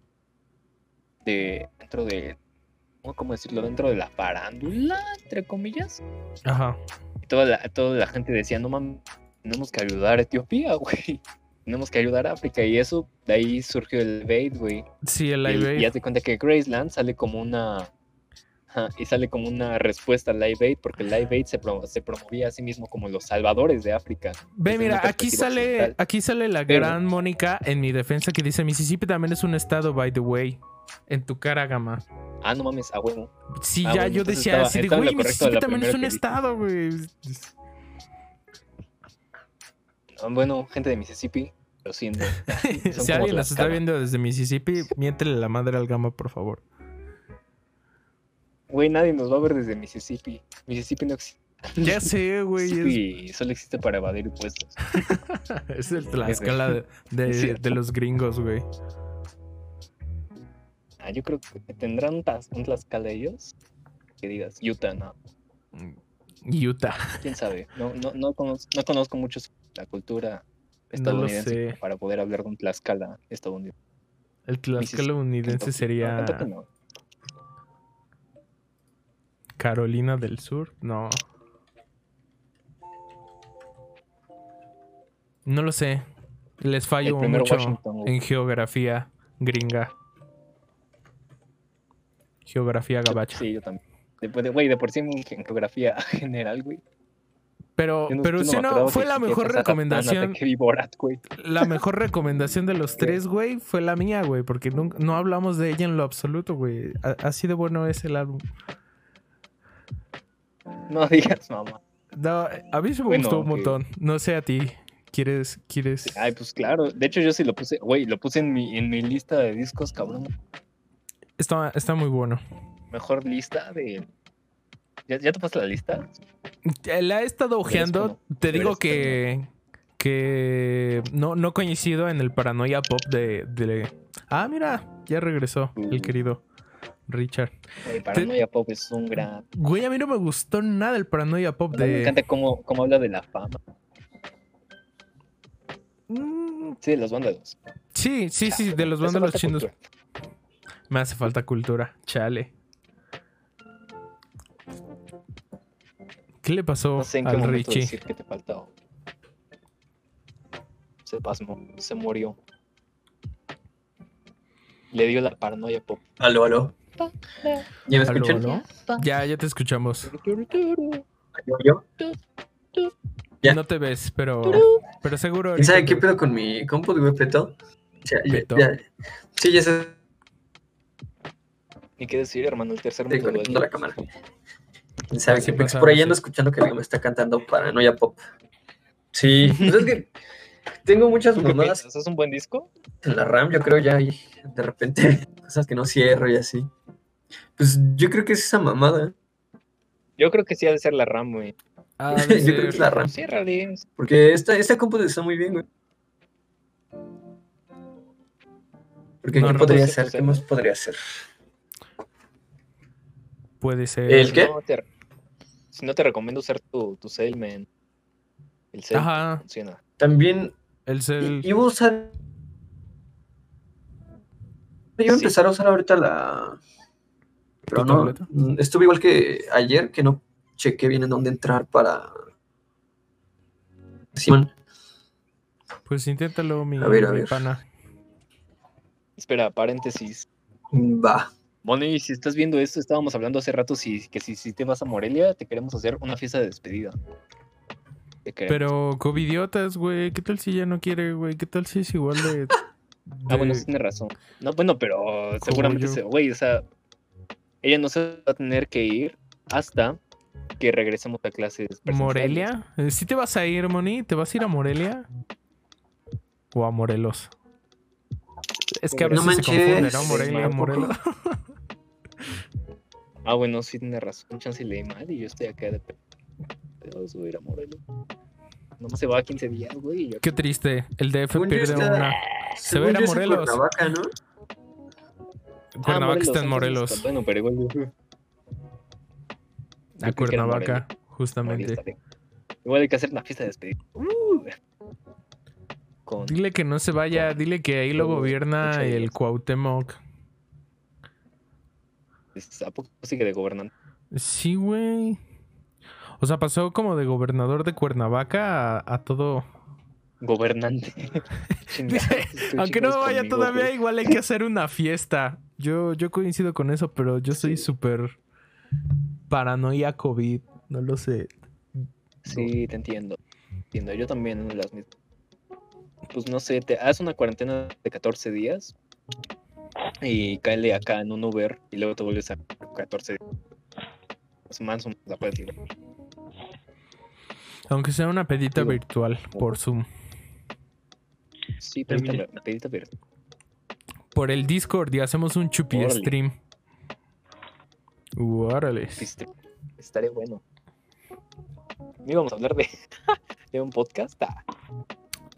de. dentro de. ¿Cómo decirlo? Dentro de la farándula, entre comillas. Ajá. Y toda la, toda la gente decía, no mames, tenemos que ayudar a Etiopía, [LAUGHS] güey. Tenemos que ayudar a África. Y eso, de ahí surgió el Aid, güey. Sí, el Y, Live y haz de cuenta que Graceland sale como una. Ajá, y sale como una respuesta al Live Aid, porque Live Aid se, pro- se promovía a sí mismo como los salvadores de África. Ve, mira, aquí sale, occidental. aquí sale la Pero- gran Mónica en mi defensa que dice Mississippi también es un estado, by the way. En tu cara, gama. Ah, no mames, a huevo. Sí, Ah, ya bueno, yo decía estaba- así de, güey, Mississippi también es un estado, güey. Ah, Bueno, gente de Mississippi, lo siento. [LAUGHS] Si alguien nos está viendo desde Mississippi, miéntele la madre al gama, por favor. Güey, nadie nos va a ver desde Mississippi. Mississippi no existe. Ya sé, güey. Es, Mississippi solo existe para evadir impuestos. [LAUGHS] es el Tlaxcala [LAUGHS] de, los gringos, güey. Ah, yo creo que tendrán un, un Tlaxcala ellos. Que digas, Utah, no. Utah. [LAUGHS] quién sabe. No, no, no, conozco, no conozco mucho la cultura No lo estadounidense sé. para poder hablar de un Tlaxcala estadounidense. El Tlaxcala unidense Kentucky. sería no. Carolina del Sur. No. No lo sé. Les fallo mucho Washington, en geografía gringa. Geografía gabacha. Sí, yo también. Después de, güey, de por sí en geografía [LAUGHS] general, güey. Pero, no- pero no si no, fue la mejor recomendación. La [LAUGHS] mejor recomendación de los tres, güey, fue la mía, güey, porque no, no hablamos de ella en lo absoluto, güey. Así de bueno es el álbum. [LAUGHS] No digas, mamá. No, a mí se me Bueno, gustó un que- montón. No sé a ti. ¿Quieres, quieres? Ay, pues claro. De hecho, yo sí lo puse, güey, lo puse en mi, en mi lista de discos, cabrón. Está, está muy bueno. Mejor lista de. ¿Ya, ya te pasaste la lista? Eh, La he estado ojeando. Te digo que. Que no, no coincido en el paranoia pop de, de- Ah, mira, ya regresó el querido Richard. Güey, Paranoia Pop es un gran. Güey, a mí no me gustó nada el paranoia pop Me de. encanta cómo, cómo habla de la fama. Mm, Sí, de los vándalos. sí, sí, sí, de los vándalos chinos. cultura. Me hace falta cultura. Chale. ¿Qué le pasó No sé en qué al momento Richie? decir que te falta. Se pasmó, se murió. Le dio la paranoia pop. Aló, aló. ¿Ya me ¿Aló, escuchan? aló? Ya, ya te escuchamos. ¿Yo? Ya. No te ves, pero, pero seguro. ¿Y sabe qué te- pedo con mi compu? Güey, petó. Ya, ya, ya. Sí, ya se Ni qué decir, hermano, el tercer estoy mundo. conectando duele. la cámara. ¿Quién sabe qué pasa Por ahí ando veces. escuchando que me está cantando Paranoia Pop. Sí, pues es que [LAUGHS] tengo muchas ¿Tú qué mamadas piensas? ¿Es un buen disco? en la RAM, yo creo ya, y de repente [LAUGHS] cosas que no cierro y así. Pues yo creo que es esa mamada, Yo creo que sí ha de ser la RAM, güey. Ah, [LAUGHS] yo creo que es la RAM. Ciérrale. Porque esta, esta compu está muy bien, güey. Porque No, ¿qué no, podría ser? ¿Qué más podría ser? Puede ser. ¿El qué? No te- si no te recomiendo usar tu, tu Sailman. El Sail Ajá, funciona. También a usar... Iba a Sí. empezar a usar ahorita la... Pero ¿Tu no, tableta? estuve igual que ayer, que no chequé bien en dónde entrar para... Simón, Pues inténtalo, mi, A ver, a mi ver. pana. Espera, paréntesis. va. Bonnie, si estás viendo esto, estábamos hablando hace rato si, que si, si te vas a Morelia, te queremos hacer una fiesta de despedida. Te. Pero covidiotas, güey. ¿Qué tal si ya no quiere, güey? ¿Qué tal si es igual de. Ah, bueno, sí tienes razón. No, bueno, pero seguramente, se, güey, o sea, ella no se va a tener que ir hasta que regresemos a clases presenciales. ¿Morelia? Eh, ¿Sí te vas a ir, Moni? ¿Te vas a ir a Morelia? ¿O a Morelos? Es que a No veces se confunde, ¿no? Morelia. Morelos. [LAUGHS] Ah, bueno, sí tienes razón. Chance leí mal y yo estoy acá de... Dios, voy a ir a Morelia. Nomás se va a 15 días, güey. Qué triste. El DF Según yo pierde está- una. Se va a ir a Según yo es en Morelos. Cuernavaca, ¿no? Ah, Cuernavaca está en Morelos. está- Bueno, pero igual... yo- yo A creí que era Cuernavaca, justamente. está bien. Igual hay que hacer una fiesta de despedida. Uh. Con... Dile que no se vaya, dile que ahí lo gobierna el. Cuauhtémoc. ¿A poco sigue de gobernante? Sí, güey. O sea, pasó como de gobernador de Cuernavaca a, a todo. Gobernante. [LAUGHS] Aunque no vaya conmigo, todavía, igual hay que hacer una fiesta. Yo, yo coincido con eso, pero yo soy Sí. súper paranoia COVID. No lo sé. Sí, te entiendo. Entiendo. Yo también las mismas. Pues no sé, te haz una cuarentena de 14 días y cáele acá en un Uber y luego te vuelves a 14 días. Más o menos la puedes. Aunque sea una pedita Digo, virtual por Zoom. Sí, pedita, pedita ver. Por el Discord y hacemos un chupi Órale. stream. Órale. Viste, Estaría bueno. No íbamos a hablar de, [LAUGHS] de un podcast. Ah,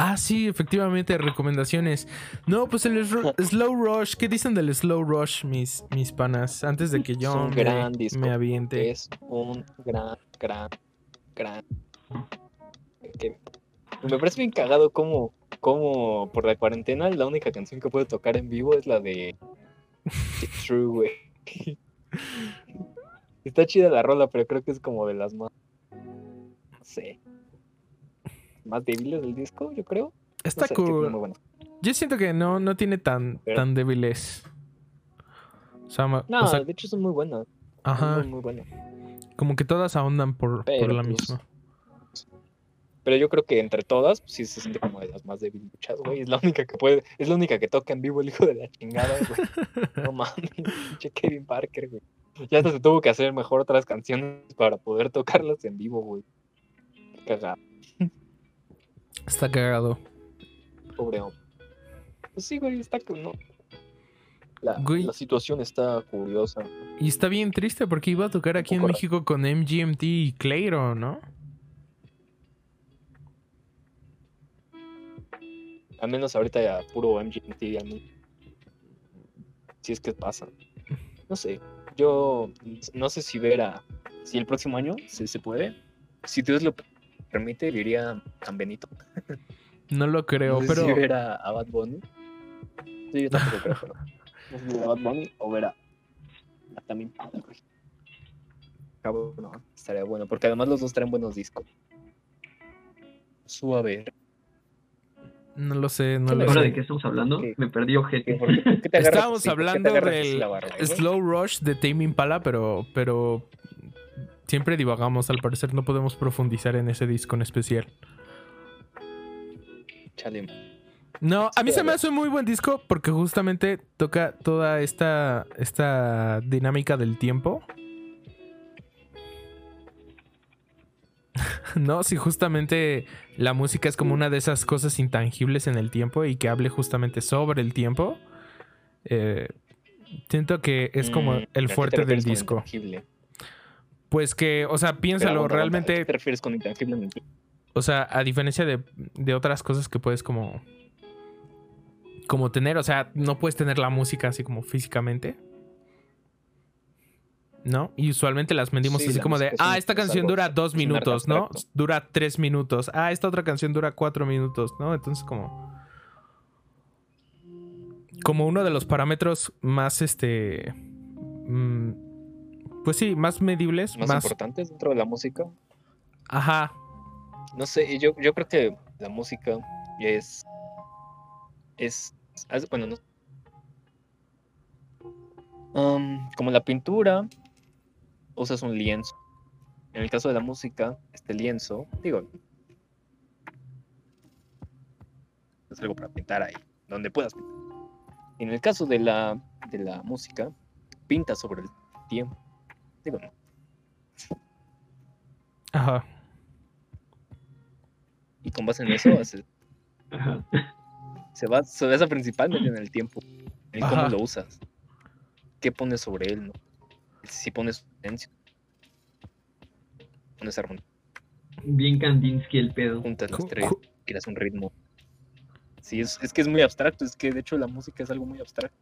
Ah, sí, efectivamente, recomendaciones. No, pues el [LAUGHS] Slow Rush. ¿Qué dicen del Slow Rush, mis, mis panas? Antes de que yo me, gran disco. me aviente. es un gran, gran, gran. Que- me parece bien cagado como, como por la cuarentena la única canción que puedo tocar en vivo es la de It's True, güey. [LAUGHS] Está chida la rola, pero creo que es como de las más, no sé, más débiles del disco, yo creo. Está no sé, cool. muy. Yo siento que no, no tiene tan, Pero- tan débiles. O sea, No, o sea, de hecho son muy buenas. ajá, Muy, muy buenas. como que todas ahondan por, por la pues, misma. Pero yo creo que entre todas, pues, sí se siente como de las más debilitadas, güey. Es la única que puede, es la única que toca en vivo el hijo de la chingada, güey. [LAUGHS] No mames, pinche Kevin Parker, güey. Ya hasta se tuvo que hacer mejor otras canciones para poder tocarlas en vivo, güey. Cagado, Está cagado. pobre hombre. Pues sí, güey, está que no. La, Güey. la situación está curiosa. Y está bien triste porque iba a tocar aquí en raro. México con MGMT y Clairo, ¿no? Al menos ahorita ya puro MGMT. Si es que pasa. No sé. Yo no sé si ver a. Si el próximo año se, se puede. Si Dios lo permite, iría a San Benito. [LAUGHS] No lo creo, no sé pero. si ver a, a Bad Bunny. Sí, yo tampoco creo, pero. No sé si ver a Bad Bunny o ver a. a También Cabrón, estaría bueno, porque además los dos traen buenos discos. Suave. No lo sé, no ¿Qué lo le- ¿Ahora sé. de qué estamos hablando? ¿Qué? Me perdí ojete. ¿Por qué- por qué te agarras Estábamos hablando del? Slow Rush de Tame Impala, pero, pero siempre divagamos. Al parecer no podemos profundizar en ese disco en especial. Chale. No, a mí Sí, se me hace un muy buen disco porque justamente toca toda esta, esta dinámica del tiempo. [LAUGHS] no, si justamente la música es como una de esas cosas intangibles en el tiempo y que hable justamente sobre el tiempo. eh, siento que es como Mm, ¿a el fuerte del disco. Pues que, o sea, piénsalo, aguanta, aguanta, ¿A realmente qué te refieres con intangible o sea, a diferencia de, de otras cosas que puedes como. Como tener, o sea, no puedes tener la música así como físicamente. ¿No? Y usualmente las medimos Sí, así como de, ah, esta es canción dura dos minutos, ¿no? Dura tres minutos. Ah, esta otra canción dura cuatro minutos, ¿no? Entonces como... Como uno de los parámetros más, este... mm, pues sí, más medibles, Más, más... importantes dentro de la música. Ajá, No sé, yo, yo creo que la música es. Es. Bueno, no. Um, como la pintura, usas un lienzo. En el caso de la música, este lienzo, digo. Es algo para pintar ahí, donde puedas pintar. En el caso de la, de la música, pinta sobre el tiempo. Digo, no. ajá. Y con base en eso, [LAUGHS] Ajá. se, va, se basa principalmente en el tiempo, en cómo lo usas, qué pones sobre él, ¿no? Si pones silencio, pones armonía, Bien Kandinsky el pedo. juntas las tres, creas un ritmo. Sí, es, es que es muy abstracto, es que de hecho la música es algo muy abstracto,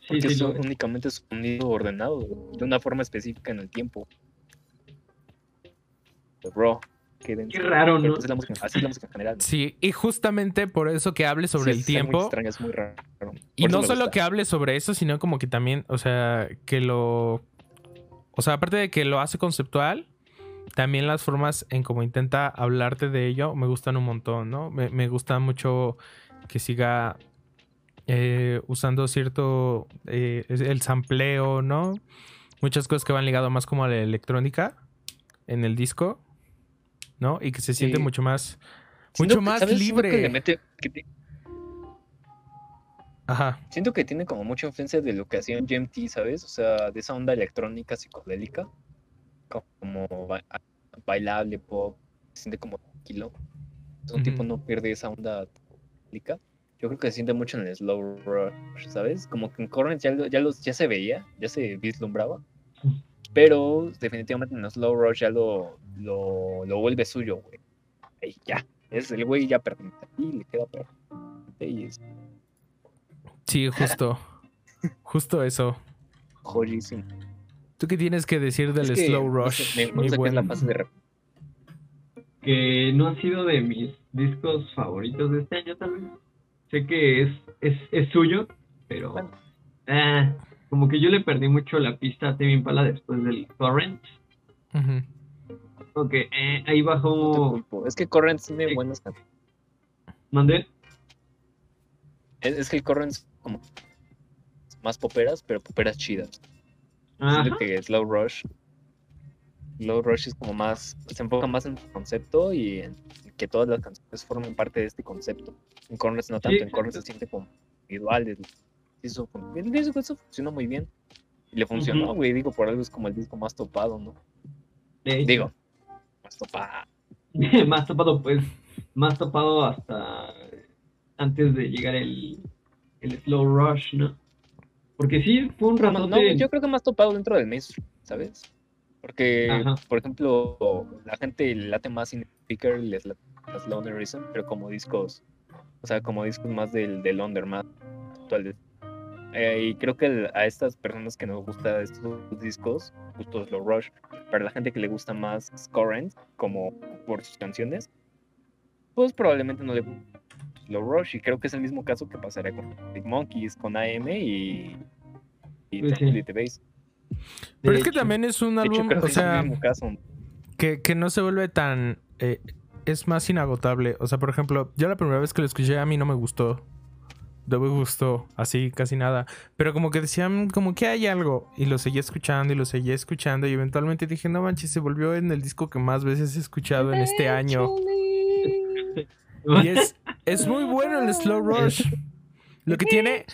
Sí, porque sí, es lo- únicamente sonido ordenado, de una forma específica en el tiempo. Pero, Bro, qué, raro, ¿no? pues, es la música, así es la música en general. ¿no? Sí, y justamente por eso que hable sobre Sí, el muy tiempo... extraño, es muy raro. Y no solo gusta. que hable sobre eso, sino como que también, o sea, que lo... O sea, aparte de que lo hace conceptual, también las formas en cómo intenta hablarte de ello me gustan un montón, ¿no? Me, me gusta mucho que siga eh, usando cierto... eh, el sampleo, ¿no? Muchas cosas que van ligado más como a la electrónica en el disco, ¿no? Y que se siente Sí. mucho más... Mucho más ¿sabes? Siento que libre. le mete- que ti- Ajá. Siento que tiene como mucha influencia de lo que hacía en GMT, ¿sabes? O sea, de esa onda electrónica psicodélica, como ba- bailable, pop, se siente como tranquilo. Es un tipo no pierde esa onda psicodélica. Yo creo que se siente mucho en el slow rush, ¿sabes? Como que en Current ya, ya, los, ya se veía, ya se vislumbraba. Pero definitivamente en el slow rush ya lo, lo, lo vuelve suyo, güey. Ahí ya. Es el güey ya pertenece aquí, le queda perfecto. Y es Sí, justo. [LAUGHS] justo eso. joyísimo. ¿Tú qué tienes que decir del Es que, slow rush? me, me gusta que es la buen? fase de rep- que no ha sido de mis discos favoritos de este año tal vez. Sé que es, es, es suyo, pero Bueno. ah, como que yo le perdí mucho la pista a Tame Impala después del Torrent. Ujú. Ok, eh, ahí no culpo. Es que Corrent tiene Sí. buenas canciones. ¿Mandé? Es, es que el Corrent es como más poperas, pero poperas chidas. Ajá. Siento que Slow Rush. Slow Rush es como más. Se enfoca más en el concepto y en que todas las canciones formen parte de este concepto. En Corners no tanto, en Corners se siente como individual. es- Eso, eso, eso funcionó muy bien. Y le funcionó, güey. Digo, por algo es como el disco más topado, ¿no? Digo, más topado. [LAUGHS] más topado, pues, más topado hasta antes de llegar el, el Slow Rush, ¿no? Porque sí, fue un rato no, yo creo que más topado dentro del mainstream, ¿sabes? Porque, Ajá. por ejemplo, la gente late más sin speaker, les late más Lonerism, pero como discos, o sea, como discos más del, del under, más actuales. Eh, y creo que el- a estas personas que nos gusta estos discos, justo Slow Rush, para la gente que le gusta más Scorrent, como por sus canciones, pues probablemente no le Slow Rush. Y creo que es el mismo caso que pasaría con Big Monkeys, con AM y, y Pues sí. Base. Pero De es que también es un hecho, álbum, o es sea, caso. que, que no se vuelve tan... eh, es más inagotable. O sea, por ejemplo, yo la primera vez que lo escuché a mí no me gustó. No me gustó, así casi nada. Pero como que decían, como que hay algo. Y lo seguía escuchando y lo seguía escuchando. Y eventualmente dije, no manches, se volvió en el disco que más veces he escuchado en este año. Y es, es muy bueno el Slow Rush. Lo que tiene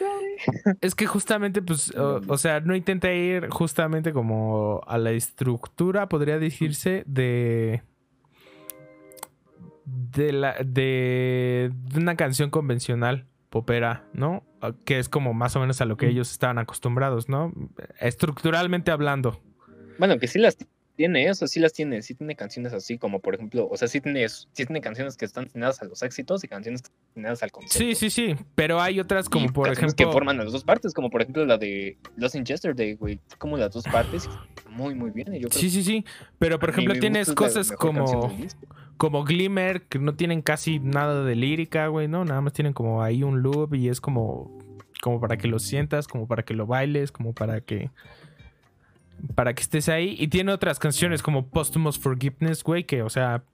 es que justamente, pues, o, o sea, no intenta ir justamente como a la estructura, podría decirse, de. De, la, de, de una canción convencional, popera, ¿no? Que es como más o menos a lo que ellos estaban acostumbrados, ¿no? Estructuralmente hablando. Bueno, que sí las tiene, eso sí las tiene, sí tiene canciones así, como por ejemplo, o sea, sí tiene, sí tiene canciones que están destinadas a los éxitos y canciones que están destinadas al concepto. Sí, sí, sí. Pero hay otras como Y por ejemplo. que forman las dos partes, como por ejemplo la de Lost in Yesterday, güey, como las dos partes, muy, muy bien. y Yo creo Sí, sí, sí. Pero por ejemplo tienes cosas como. Como Glimmer, que no tienen casi nada de lírica, güey, ¿no? Nada más tienen como ahí un loop y es como, como para que lo sientas, como para que lo bailes, como para que... Para que estés ahí. Y tiene otras canciones como Posthumous Forgiveness, güey, que, o sea,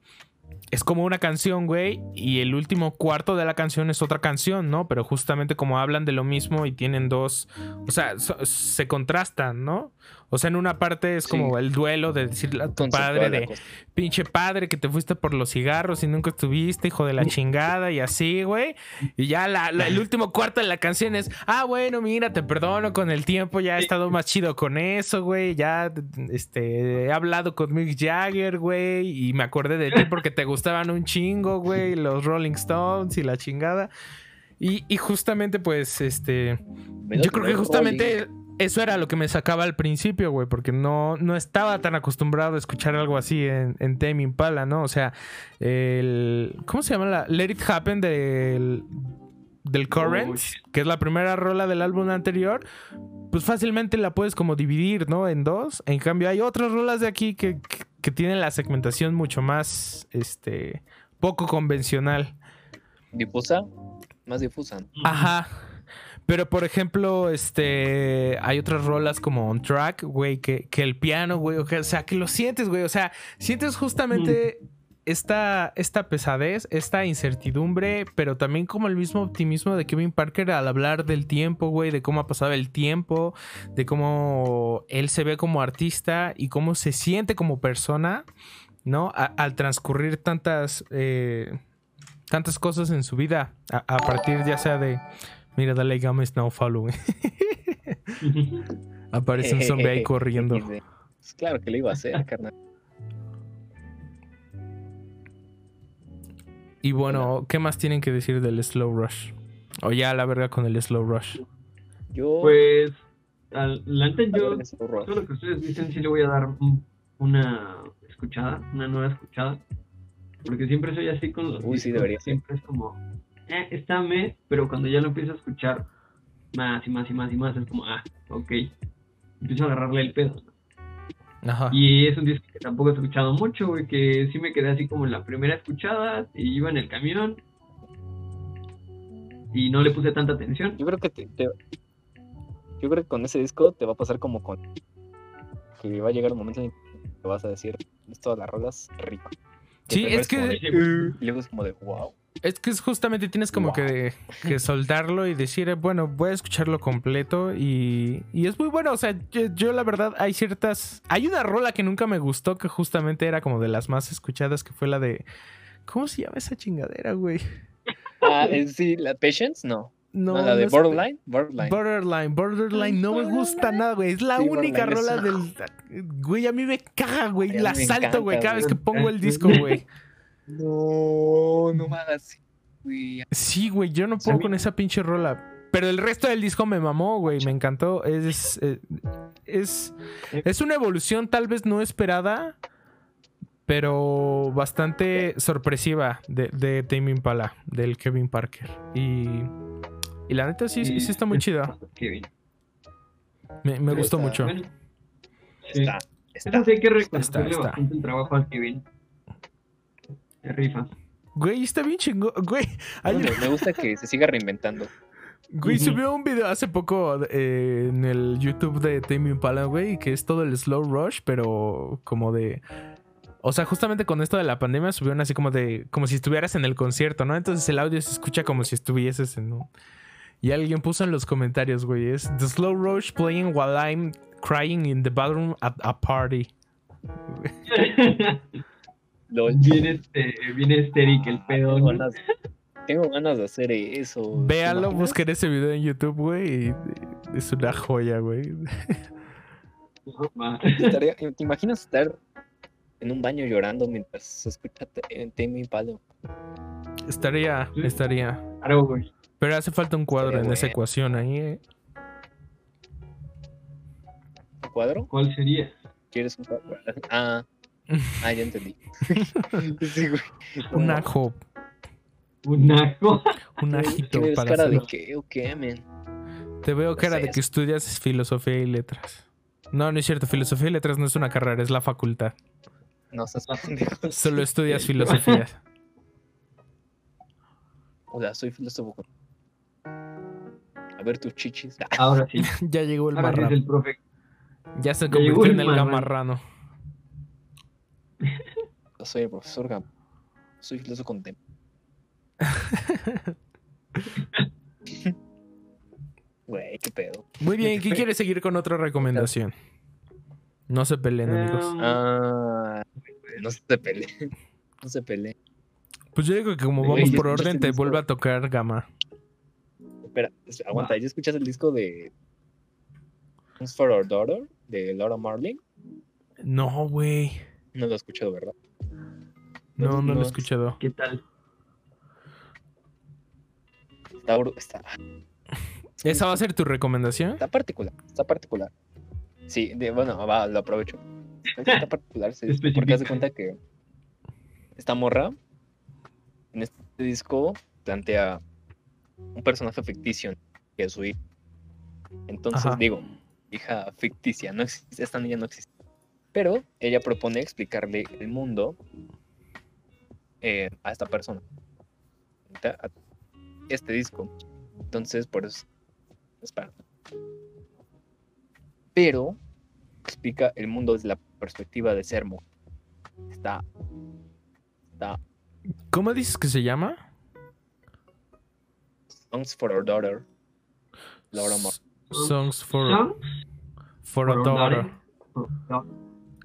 es como una canción, güey, y el último cuarto de la canción es otra canción, ¿no? Pero justamente como hablan de lo mismo y tienen dos, o sea, se contrastan, ¿no? O sea, en una parte es Sí. como el duelo de decirle a tu padre de, cosa. pinche padre que te fuiste por los cigarros y nunca estuviste, hijo de la [LAUGHS] chingada, y así, güey. Y ya la- la- el último cuarto de la canción es, ah, bueno, mira, te perdono con el tiempo, ya he estado más chido con eso, güey. Ya, este, he hablado con Mick Jagger, güey, y me acordé de ti porque te gustaban un chingo, güey, los Rolling Stones y la chingada. Y, y justamente, pues, este, yo creo que Rolling. Eso era lo que me sacaba al principio, güey, porque no, no estaba tan acostumbrado a escuchar algo así en, en Tame Impala, ¿no? O sea, el... ¿Cómo se llama? La Let It Happen del, del Currents, que es la primera rola del álbum anterior, pues fácilmente la puedes como dividir, ¿no? En dos. En cambio, hay otras rolas de aquí que, que, que tienen la segmentación mucho más, este, poco convencional. Difusa, más difusa. Ajá. Pero por ejemplo, este. Hay otras rolas como On Track, güey, que, que el piano, güey. O sea, que lo sientes, güey. O sea, sientes justamente esta, esta pesadez, esta incertidumbre, pero también como el mismo optimismo de Kevin Parker al hablar del tiempo, güey, de cómo ha pasado el tiempo, de cómo él se ve como artista y cómo se siente como persona, ¿no? A- al transcurrir tantas. eh, tantas cosas en su vida a, a partir ya sea de mira dale game now follow aparece un zombie ahí corriendo. Pues claro que lo iba a hacer, carnal. y bueno qué más tienen que decir del slow rush o ya a la verga con el slow rush Yo. Pues, al- la neta, a yo todo lo que ustedes dicen sí le voy a dar un- una escuchada, una nueva escuchada. Porque siempre soy así con los Uy, sí, debería ser. Siempre es como, eh, está me, pero cuando ya lo empiezo a escuchar más y más y más y más, es como, ah, ok. Empiezo a agarrarle el pedo. ajá Y es un disco que tampoco he escuchado mucho, güey, que sí me quedé así como en la primera escuchada y iba en el camión y no le puse tanta atención. Yo creo que te, te- Yo creo que con ese disco te va a pasar como con. Que va a llegar un momento en que te vas a decir. Todas las rolas rico. sí es que como de, Y luego es como de wow. Es que es justamente tienes como Wow. que, que soltarlo y decir eh, bueno voy a escucharlo completo y, y es muy bueno o sea yo, yo la verdad hay ciertas hay una rola que nunca me gustó que justamente era como de las más escuchadas que fue la de ¿cómo se llama esa chingadera güey? Ah, eh, sí, la Patience, no. No, No, la de no es- Borderline. Borderline. Borderline, Borderline, no me gusta nada, güey. Es la Sí, única rola del. Güey, a mí me caga, güey. La salto, güey, cada vez que pongo el disco, güey. No, no me hagas así, güey. Sí, güey, yo no puedo mí- con esa pinche rola. Pero el resto del disco me mamó, güey. Me encantó. Es. eh, Es. Es una evolución tal vez no esperada. Pero bastante sorpresiva de, de Tame Impala, del Kevin Parker. Y. Y la neta sí, sí, sí está muy chida. Me, me gustó Está- mucho. Está, está. Eso sí hay que Está, reconocerle está. bastante el trabajo al Kevin. Se rifa. Güey, está bien chingón. Güey, Bueno, me gusta que se siga reinventando. güey subió un video hace poco eh, en el YouTube de Tame Impala, güey, que es todo el slow rush, pero como de. O sea, justamente con esto de la pandemia subieron así como de. como si estuvieras en el concierto, ¿no? Entonces el audio se escucha como si estuvieses en un. Y alguien puso en los comentarios, güey, es The Slow Rush playing while I'm crying in the bathroom at a party. [LAUGHS] [LAUGHS] Lol. bien, este, bien el pedo. Tengo ganas, tengo ganas de hacer eso. ¿te Véalo, imaginas? busquen ese video en YouTube, güey. Es una joya, güey. ¿Te imaginas estar en un baño llorando mientras se escucha te- Tame Impala? Estaría, estaría. Claro, güey. Pero hace falta un cuadro Estaría en esa ecuación ahí, ¿eh? ¿Un cuadro? ¿Cuál sería? ¿Quieres un cuadro? Ah, [LAUGHS] ah ya entendí. [LAUGHS] sí, güey. Un ajo, Un ajo. un ¿qué ajito ves para cara de hacer. qué o qué, men? Te veo cara de que es- estudias filosofía y letras. No, no es cierto. Filosofía y letras no es una carrera, es la facultad. No seas pendejo. Solo estudias [LAUGHS] filosofía. Hola, soy filósofo. A ver tus chichis. Ah, Ahora sí. ya llegó el Ahora sí es marrano. el profe. Ya se convirtió en el marrano. gamarrano. Yo soy el profesor Gam. Soy filósofo con tem. Güey, qué pedo. Muy bien, ¿quién quiere seguir con otra recomendación? No se peleen, amigos. Ah, no se peleen. No se peleen. Pues yo digo que como vamos ¿ya por orden, te vuelve a tocar gama. Espera, es- aguanta. ¿Ya escuchas el disco de Songs for Our Daughter de Laura Marling? No, güey. No lo he escuchado, ¿verdad? No, no lo he escuchado. ¿Qué tal? Está, está, ¿Esa va a ser tu recomendación? está particular. Está particular. Sí, de- bueno, va, lo aprovecho. Está [LAUGHS] particular, sí, porque haz de Especifica. cuenta que esta morra en este disco plantea un personaje ficticio que es su hija. Entonces Ajá. digo, hija ficticia, no existe, esta niña no existe. Pero ella propone explicarle el mundo eh, a esta persona. A Este disco. Entonces, por eso. Espera. Pero explica el mundo desde la perspectiva de ser mujer. Está. Está. ¿Cómo dices que se llama? Songs for Our Daughter. Laura Mar. Songs for, ¿Son? for a Por Daughter.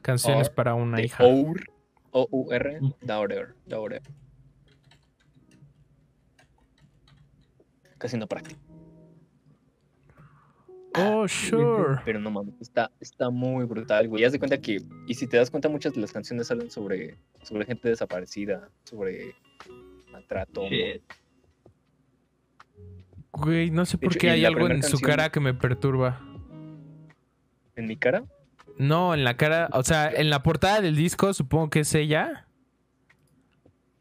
Canciones Or- para una hija. Our. O-U-R. Daughter. Daughter. Casi no práctico. Oh, sure. Pero no mames, está, está muy brutal, güey. Y haz de cuenta que, y si te das cuenta, muchas de las canciones hablan sobre, sobre gente desaparecida, sobre maltrato. Shit. Güey, no sé por hecho, qué hay algo en su canción- cara que me perturba. En mi cara, No, en la cara, o sea, en la portada del disco supongo que es ella,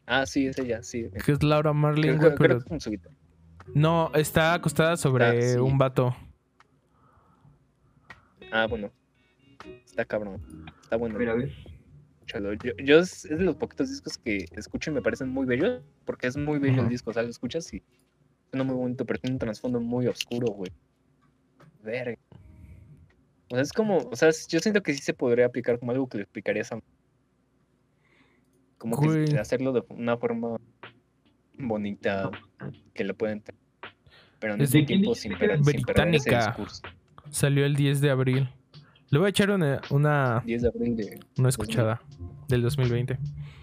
ah, sí, es ella, sí. que es Laura Marling, Creo, pero que no, está acostada sobre Ah, sí. un vato. Ah, bueno. Está cabrón. Está bueno. A ver, a ver. escúchalo. Yo, yo es, es de los poquitos discos que escucho y me parecen muy bellos, porque es muy bello el disco, o sea, lo escuchas y suena muy bonito, pero tiene un trasfondo muy oscuro, güey. Verga. O sea, es como, o sea, yo siento que sí se podría aplicar como algo que le explicarías a... Como que hacerlo de una forma bonita, que lo pueden entender. Pero al Es mismo de quién tiempo sin, que per- sin perder ese Británica. discurso. Salió el 10 de abril. Le voy a echar una, una, 10 de abril de... una escuchada del 2020.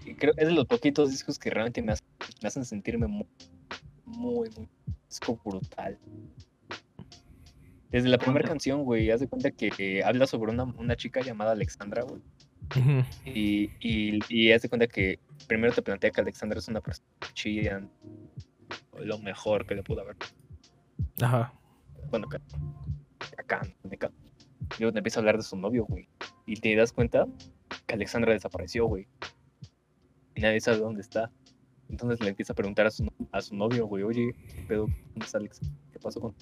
Y creo es de los poquitos discos que realmente me hacen, me hacen sentirme muy, muy, muy brutal. Desde la primera canción, güey, haz de cuenta que eh, habla sobre una, una chica llamada Alexandra, güey. Y, y, y haz de cuenta que primero te plantea que Alexandra es una persona chida, lo mejor que le pudo haber. Ajá. Bueno, que- acá, acá. Luego te empieza a hablar de su novio, güey. Y te das cuenta que Alexandra desapareció, güey. Y nadie sabe dónde está. Entonces le empieza a preguntar a su, a su novio, güey, oye, ¿qué pedo? ¿Dónde está Alex? ¿Qué pasó con...?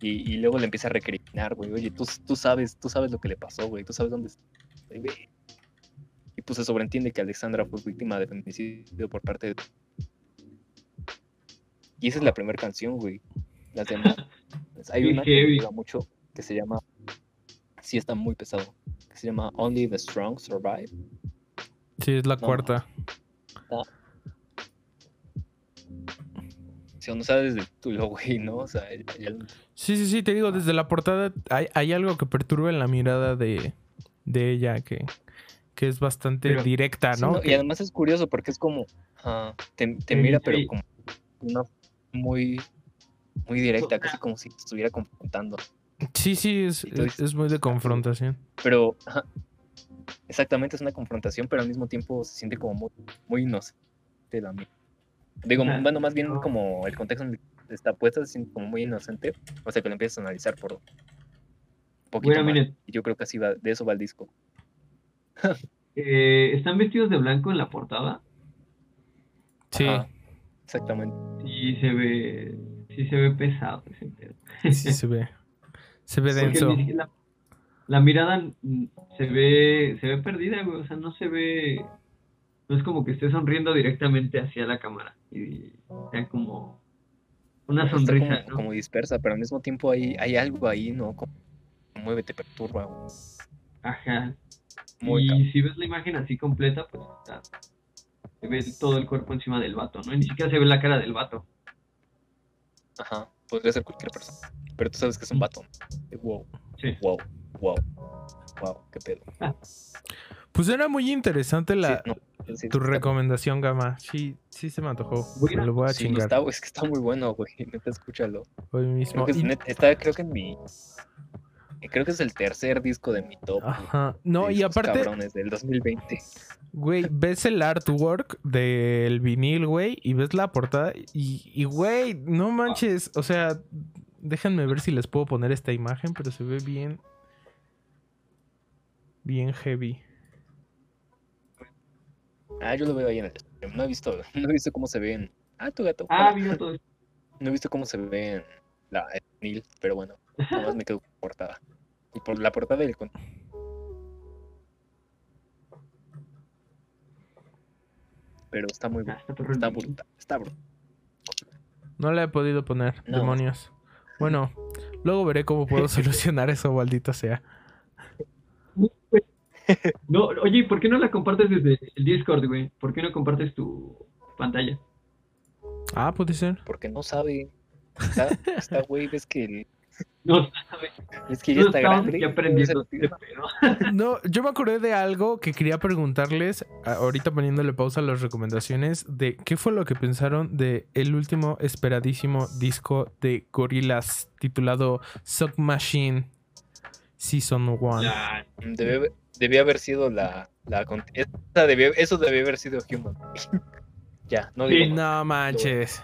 Y, y luego le empieza a recriminar, güey, oye, tú, tú sabes, tú sabes lo que le pasó, güey, tú sabes dónde está. Y, güey, y pues se sobreentiende que Alexandra fue víctima de feminicidio por parte de... Y esa es la primera canción, güey. Las demás. Hay [LAUGHS] Qué una que me gusta mucho que se llama... Sí, está muy pesado. Que se llama Only the Strong Survive. Sí, es la No. cuarta. Si no sabes del título, [LAUGHS] güey, ¿no? O sea, el- el- Sí, sí, sí, te digo, desde la portada hay, hay algo que perturba en la mirada de, de ella que, que es bastante Pero- directa, Sí, ¿no? Y además es curioso porque es como, te, te Sí, mira, pero como una muy, muy directa, casi como si te estuviera confrontando. sí, sí, es, es, dices- es muy de confrontación. Pero, exactamente es una confrontación, pero al mismo tiempo se siente como muy, muy inocente la mía. Digo, Ajá, bueno, más bien no. como el contexto en el que está puesta se siente como muy inocente, o sea que lo empiezas a analizar por un poquito Bueno, más. miren, Y yo creo que así va, de eso va el disco. [LAUGHS] eh, están vestidos de blanco en la portada. Sí, Ajá, exactamente. Y se ve, sí se ve pesado ese pedo. sí se ve. Se ve denso. la, la mirada se ve, se ve perdida, güey. O sea, no se ve, no es como que esté sonriendo directamente hacia la cámara. Y sea como una Está sonrisa, como, ¿no? como dispersa, pero al mismo tiempo hay, hay algo ahí, ¿no? Como, mueve, te perturba. Ajá. Muy y cabrón. si ves la imagen así completa, pues está- se ve todo el cuerpo encima del vato, ¿no? Y ni siquiera se ve la cara del vato. Ajá, podría ser cualquier persona. Pero tú sabes que es un vato. De Wow, Sí. wow, wow, wow, qué pedo. Pues era muy interesante la, Sí, no, sí, tu está- recomendación, Gama. Sí, sí se me antojó. Me lo voy a sí, chingar está, es que está muy bueno, güey. Neta, escúchalo. hoy Creo mismo. que, es Y- net- está, creo que en mi. Creo que es el tercer disco de mi top. Ajá. No, de y aparte, Cabrones del 2020. güey, ves el artwork del vinil, güey, y ves la portada y, y, güey, no manches. O sea, déjenme ver si les puedo poner esta imagen, pero se ve bien. Bien heavy. Ah, yo lo veo ahí en el stream. No he visto, [LAUGHS] no he visto cómo se ven. Ah, tu gato. Ah, todo esto. No he visto cómo se ve en la vinil, pero bueno, nomás me quedo con la portada. Y por la portada del con- Pero está muy Ah, bueno. está el Está brutal. Está brutal. No la he podido poner, No. demonios. Bueno, luego veré cómo puedo [LAUGHS] solucionar eso, maldita sea. No, oye, ¿por qué no la compartes desde el Discord, güey? ¿Por qué no compartes tu pantalla? Ah, puede ser. Porque no sabe. Está, está güey, ves que el- No sabes. es que ya No está grande. aprendiendo este pedo. [LAUGHS] No, yo me acordé de algo que quería preguntarles, ahorita poniéndole pausa a las recomendaciones, de qué fue lo que pensaron de el último esperadísimo disco de Gorillaz titulado Sock Machine Season 1. Ya, Debe, haber- sido la. la esa debió- eso debió haber sido Human. [LAUGHS] ya, no digo. No manches.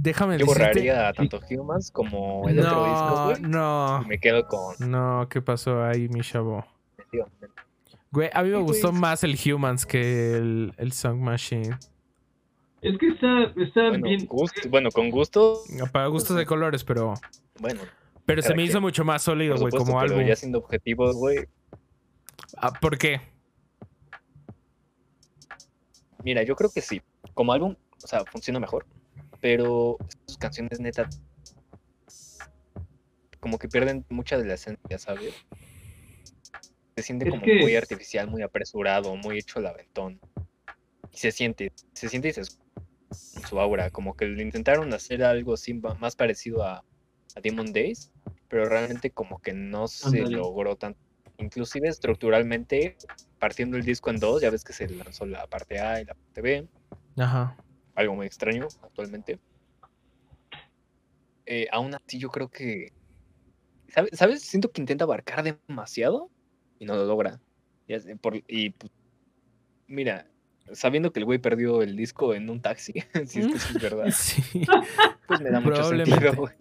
Déjame Yo decirte. borraría tanto Humans como el otro disco, No, güey. no, Y me quedo con. no, ¿qué pasó ahí, mi chavo? Güey, a mí me gustó más el Humans que el, el Song Machine. Es que está, está Bueno, bien. gusto- bueno, con gusto. Para gustos de colores, pero. Bueno, Pero se me hizo mucho más sólido, güey, como álbum. ya siendo objetivos, güey. Ah, ¿Por qué? Mira, yo creo que sí. Como álbum, o sea, funciona mejor. Pero sus canciones neta. Como que pierden mucha de la esencia, ¿sabes? Se siente Es como que- muy artificial, muy apresurado, muy hecho al aventón. Y se siente, se siente y se en su aura. Como que intentaron hacer algo más parecido a, a Demon Days, pero realmente como que no se Ándale. logró tanto. Inclusive estructuralmente, partiendo el disco en dos, ya ves que se lanzó la parte A y la parte B Ajá. algo muy extraño actualmente. Eh, aún así, yo creo que. ¿sabe- ¿Sabes? Siento que intenta abarcar demasiado y no lo logra. Sé, por- y pues, mira, sabiendo que el güey perdió el disco en un taxi, [LAUGHS] si es que eso es verdad, [LAUGHS] Sí. pues me da mucho sentido, [LAUGHS] güey.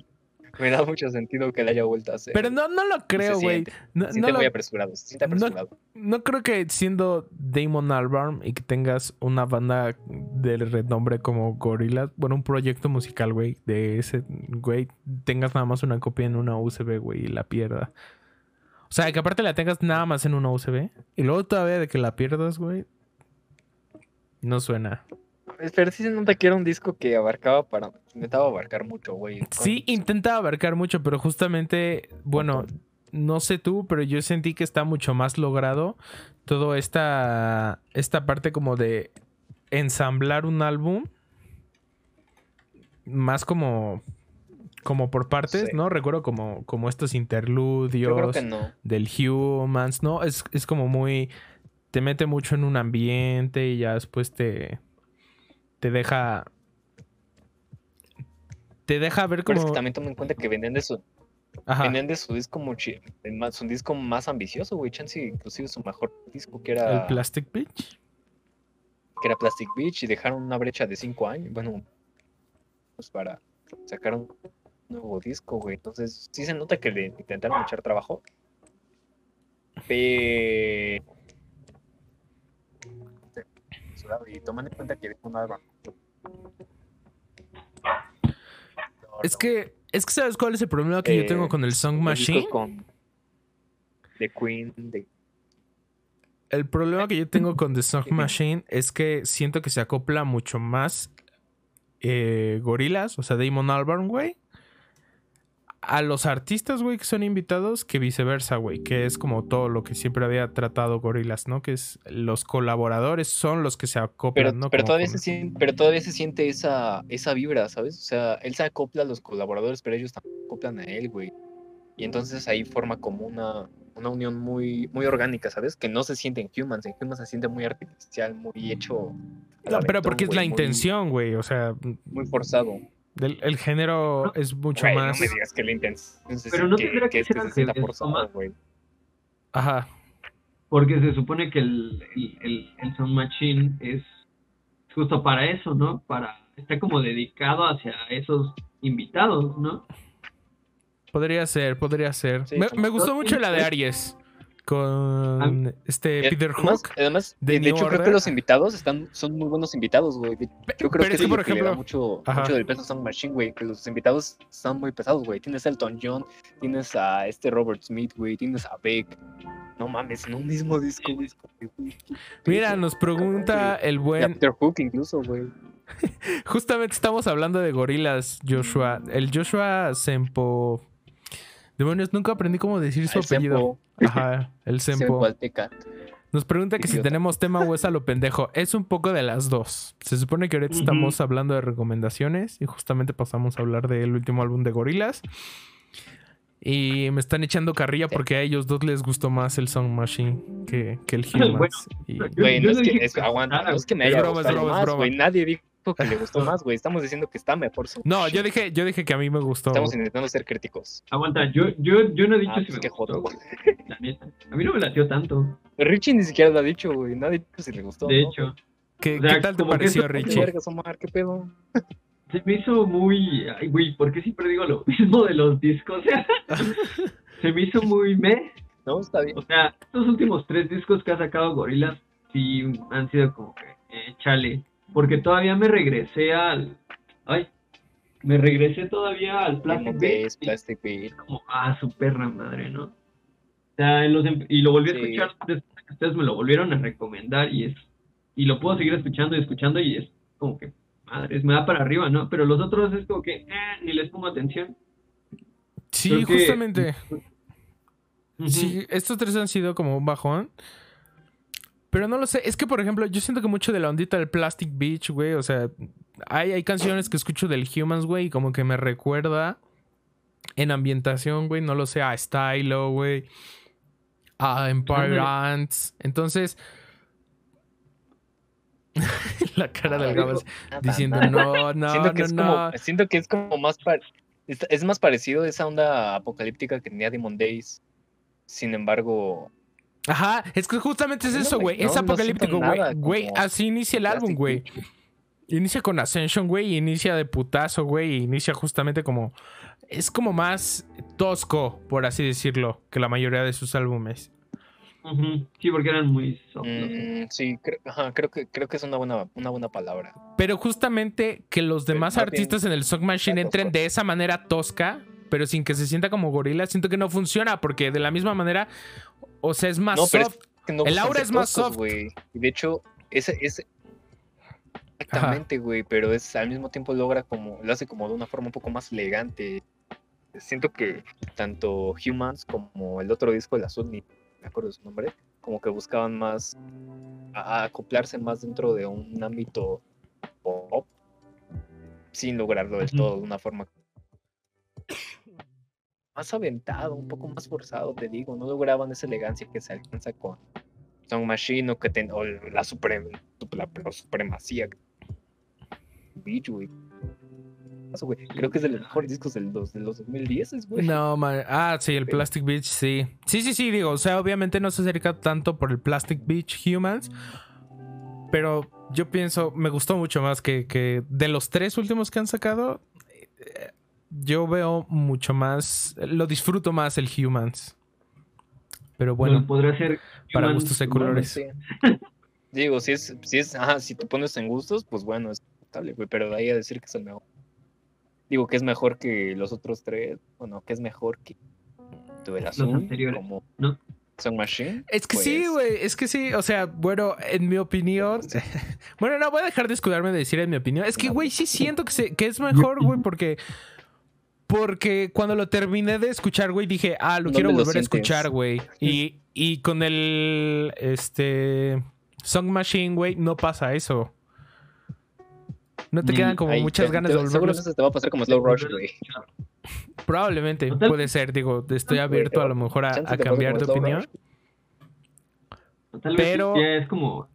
Me da mucho sentido que le haya vuelto a hacer. Pero no, no lo creo, güey. siente- No, no lo- muy apresurado, se siente no- apresurado. no creo que siendo Damon Albarn y que tengas una banda de renombre como Gorillaz, bueno, un proyecto musical, güey, de ese, güey, tengas nada más una copia en una USB, güey, y la pierda. O O sea, que aparte la tengas nada más en una USB. Y luego todavía de que la pierdas, güey. No suena. Pero sí se nota que era un disco que abarcaba para. Intentaba abarcar mucho, güey. Sí, intentaba abarcar mucho, pero justamente, bueno, no sé tú, pero yo sentí que está mucho más logrado todo esta, esta parte como de ensamblar un álbum. Más como como por partes, Sí. ¿no? Recuerdo como, como estos Yo creo interludios que no. del Humans, ¿no? Es, es como muy. Te mete mucho en un ambiente y ya después te. Te deja. Te deja ver Pero es como. que también toma en cuenta que venden de su, Ajá. venden de su disco más, un disco más ambicioso, güey. Chance inclusive su mejor disco que era, El Plastic Beach. que era Plastic Beach y dejaron una brecha de cinco años. Bueno, pues para sacar un nuevo disco, güey. Entonces, sí se nota que le intentaron echar trabajo. Pero. Y toman en cuenta que un álbum. No, Es que. Es que sabes cuál es el problema que yo Eh, tengo con el Song Machine. con The Queen, de El problema que yo tengo con The Song. Machine es que siento que se acopla mucho más eh, gorilas, o sea, Damon Albarn, güey, a los artistas, güey, que son invitados, que viceversa, güey, que es como todo lo que siempre había tratado gorilas, ¿no? Que es los colaboradores son los que se acoplan, Pero, ¿no? pero, Como todavía se siente, pero todavía se siente esa, esa vibra, ¿sabes? O sea, él se acopla a los colaboradores, pero ellos también se acoplan a él, güey. Y entonces ahí forma como una, una unión muy, muy orgánica, ¿sabes? Que no se siente en Humans. En Humans se siente muy artificial, muy hecho. No, pero porque es la muy- intención, güey, o sea, Muy forzado. El, el género es mucho más... No me digas que la intención es Pero no que, tendría que que, ser se sienta revés, forzado, güey. Ajá. Porque se supone que el, el, el, el Sound Machine es justo para eso, ¿no? Para está como dedicado hacia esos invitados, ¿no? Podría ser, podría ser. Sí, me, me gustó mucho la de Aries con este Eh, Peter Además, Hook. además, de de, New hecho, creo que los invitados están, son muy buenos invitados, güey. Yo creo pero que es que, por lo que le da ejemplo- mucho, Ajá. mucho del peso Sound Machine, güey. Que los invitados están muy pesados, güey. Tienes a Elton John, tienes a este Robert Smith, güey. Tienes a Beck. No mames, en un mismo disco, güey. Mira, nos pregunta el buen. Peter Hook incluso, güey. [LAUGHS] Justamente estamos hablando de gorilas, Joshua. El Joshua Sempo. Demonios, nunca aprendí cómo decir su El apellido. Sempo, [LAUGHS] Ajá, el Sempo. Nos pregunta que si tenemos tema o es a lo pendejo. Es un poco de las dos. Se supone que ahorita estamos hablando de recomendaciones y justamente pasamos a hablar del último álbum de gorilas. Y me están echando carrilla Sí. porque a ellos dos les gustó más el Song Machine que, que el [LAUGHS] Humans. Bueno, Y- Güey, no es que, es, aguanta, no es que me Es haya broma, es gustado broma, es más, broma. güey. Nadie dijo que le gustó [LAUGHS] más, güey. Estamos diciendo que está mejor. No, yo dije, yo dije que a mí me gustó. Estamos intentando ser críticos. Aguanta, yo, yo, yo no he dicho Ah, si pues me qué gustó, joto, güey. la neta. A mí no me latió tanto, Richie ni siquiera lo ha dicho, güey. Nadie dijo si le gustó. de ¿no? hecho. ¿Qué, O sea, qué tal te que pareció, eso- ¿Qué Richie? vergas, Omar? ¿Qué pedo? Se me hizo muy. Ay, güey, ¿por qué siempre digo lo mismo de los discos? [LAUGHS] se me hizo muy meh. No, está bien. O sea, estos últimos tres discos que ha sacado Gorilas sí han sido como que, eh, chale. Porque todavía me regresé al. Ay, me regresé todavía al Plastic Beach que es y Plastic Beach. como, ah, su perra madre, ¿no? O sea, los em- y lo volví a Sí. escuchar después de que ustedes me lo volvieron a recomendar y es. Y lo puedo seguir escuchando y escuchando y es como que, madres, me da para arriba, ¿no? Pero los otros es como que, eh, ni les pongo atención. Sí, Creo que- justamente. Sí, estos tres han sido como un bajón. Pero no lo sé. Es que, por ejemplo, yo siento que mucho de la ondita del Plastic Beach, güey. O sea, hay, hay canciones que escucho del Humans, güey, y como que me recuerda en ambientación, güey. No lo sé, a Stylo, güey. A Empire. Ants. Entonces. [LAUGHS] la cara del Gabas diciendo, no, no, siento, que no, es no. como, siento que es como más es más parecido a esa onda apocalíptica que tenía Demon Days. Sin embargo, Ajá, es que justamente es No, eso, güey. Es apocalíptico, güey. Güey, así inicia el álbum, güey. Inicia con Ascension, güey. y Inicia de putazo, güey. y Inicia justamente como. Es como más tosco, por así decirlo, que la mayoría de sus álbumes. Sí, porque eran muy. Mm, sí, creo, ajá, creo que creo que es una buena, una buena palabra. Pero justamente que los demás bien, artistas en el Song Machine entren de esa manera tosca, pero sin que se sienta como gorila, siento que no funciona, porque de la misma manera, o sea, es más No, pero es soft. que no El aura es más soft. güey. Y de hecho, ese, ese... Exactamente, güey, pero es al mismo tiempo logra como, lo hace como de una forma un poco más elegante. Siento que tanto Humans como el otro disco, el azul, ni me acuerdo de su nombre, como que buscaban más a- a acoplarse más dentro de un ámbito pop, sin lograrlo del todo de una forma más aventado, un poco más forzado, te digo, no lograban esa elegancia que se alcanza con Song Machine o que ten- o la, suprem, la, la supremacía Beach, güey. Eso, güey, Creo que es de los mejores discos del dos- de los 2010, güey. No, man. Ah, sí, el Plastic Beach, sí. Sí, sí, sí, digo, o sea, obviamente no se acerca tanto por el Plastic Beach Humans, pero yo pienso, me gustó mucho más que, que de los tres últimos que han sacado, eh, yo veo mucho más, lo disfruto más el Humans. Pero bueno, Bueno, podría ser. para Humans, gustos de colores. Sí. [LAUGHS] Digo, si es, si es, ajá, si te pones en gustos, pues bueno, es aceptable, güey, pero de ahí a decir que es el mejor. Digo que es mejor que los otros tres, bueno, que es mejor que el azul, anteriores, como ¿no? Song Machine. Es que sí, pues, güey, es que sí, o sea, bueno, en mi opinión, [LAUGHS] bueno, no voy a dejar de escudarme de decir en mi opinión, es que, güey, sí siento que, se- que es mejor, güey, porque, porque cuando lo terminé de escuchar, güey, dije, ah, lo ¿Dónde quiero lo volver a escuchar, güey, y, y con el, este, Song Machine, güey, no pasa eso. No te Ni- quedan como ahí muchas te- ganas te- de volverlos. Seguramente te va a pasar como Slow Rush, güey. Probablemente, puede ser, digo, estoy abierto a lo mejor a, cambiar de opinión. Tal vez pero- ya es como.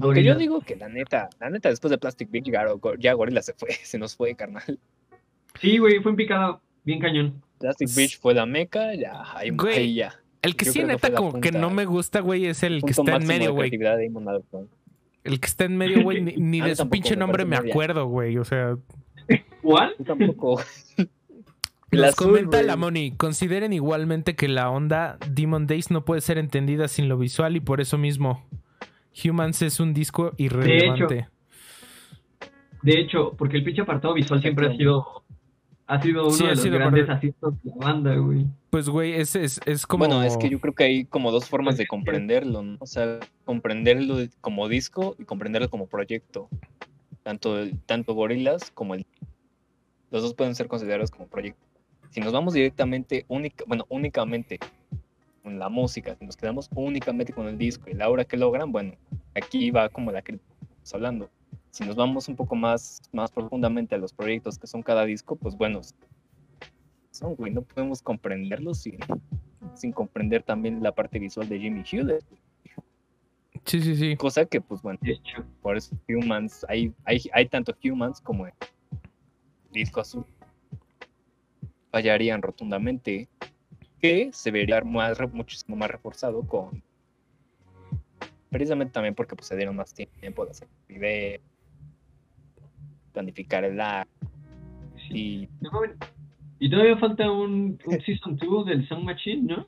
Aunque yo digo que la neta, la neta, después de Plastic Beach, ya, ya Gorilla se fue, [LAUGHS] se nos fue, carnal. Sí, güey, fue en picada bien cañón. Plastic Beach fue la meca, ya, ahí, Güey, ahí ya. El que Yo sí, que neta, como que no me gusta, güey, es el que está en de medio, güey. de. El que está en medio, güey, [LAUGHS] ni, de su tampoco, pinche nombre me acuerdo, güey. O sea, ¿Cuál? Tampoco. [LAUGHS] Azul, comenta la Moni. Consideren igualmente que la onda Demon Days no puede ser entendida sin lo visual y por eso mismo Humans es un disco irrelevante. De hecho, porque el pinche apartado visual siempre ha sido. Ha sido uno Sí, ha de los sido grandes parte- asistos de la banda, güey. Pues, güey, es, es, es como. Bueno, es que yo creo que hay como dos formas de comprenderlo, ¿no? O sea, comprenderlo de- como disco y comprenderlo como proyecto. Tanto, el- tanto Gorillaz como el... Los dos pueden ser considerados como proyecto. Si nos vamos directamente, única, bueno, únicamente con la música, si nos quedamos únicamente con el disco y la obra que logran, bueno, aquí va como la que estamos hablando. Si nos vamos un poco más, más profundamente a los proyectos que son cada disco, pues bueno, son, güey, no podemos comprenderlos sin, sin comprender también la parte visual de Jimmy Hewlett, Sí, sí, sí. cosa que, pues bueno, por eso Humans, hay, hay, hay tanto Humans como el disco azul. Fallarían rotundamente, que se vería más, muchísimo más reforzado con. Precisamente también porque pues, se dieron más tiempo de hacer video, planificar el arte y No. Y todavía falta un, un Season 2 del Sound Machine, ¿no?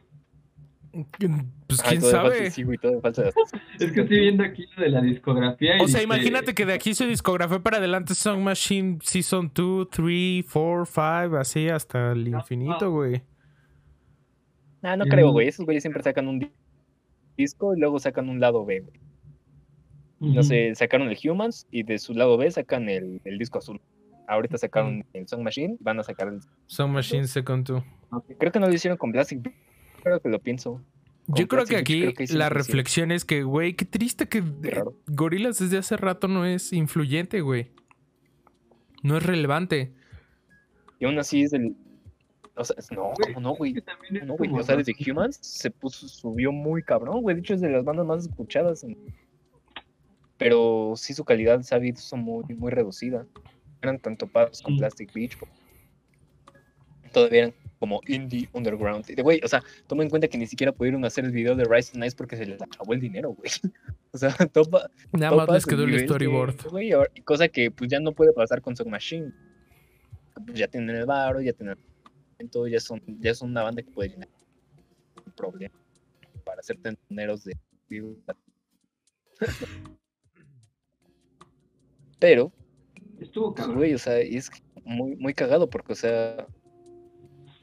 Pues Ay, quién sabe. sí, güey, [LAUGHS] Es que estoy viendo aquí lo de la discografía. y O sea, dice- imagínate que de aquí su discografía para adelante Song Machine Season 2, 3, 4, 5, así hasta el infinito, güey. Ah, no Mm. creo, güey. Esos güeyes siempre sacan un di- disco y luego sacan un lado B, güey. No sé, sacaron el Humans y de su lado B sacan el, el disco azul. Ahorita sacaron el Song Machine, van a sacar el... Song Machine Second 2. Creo que no lo hicieron con Plastic Creo que lo pienso. Yo creo que aquí creo que sí la reflexión es que, güey, qué triste que raro. Gorilas desde hace rato no es influyente, güey. No es relevante. Y aún así es el... O sea, no, Güey, ¿cómo no, güey? No, O sea, desde Humans se puso, subió muy cabrón, güey. De hecho, es de las bandas más escuchadas. en- Pero sí, su calidad se ha visto muy, muy reducida. Eran tan topados con Sí. Plastic Beach. Todavía eran como indie underground. De, güey, o sea, toma en cuenta que ni siquiera pudieron hacer el video de Rise and Ice porque se les acabó el dinero, güey. [LAUGHS] O sea, [LAUGHS] topa, Nada más les quedó el de- storyboard. cosa que pues ya no puede pasar con Song Machine. Pues ya tienen el varo, ya tienen todo, ya son, ya son una banda que puede llenar un problema para hacer tentoneros de [LAUGHS] pero Estuvo pues, cabrón. güey o sea y es muy muy cagado porque o sea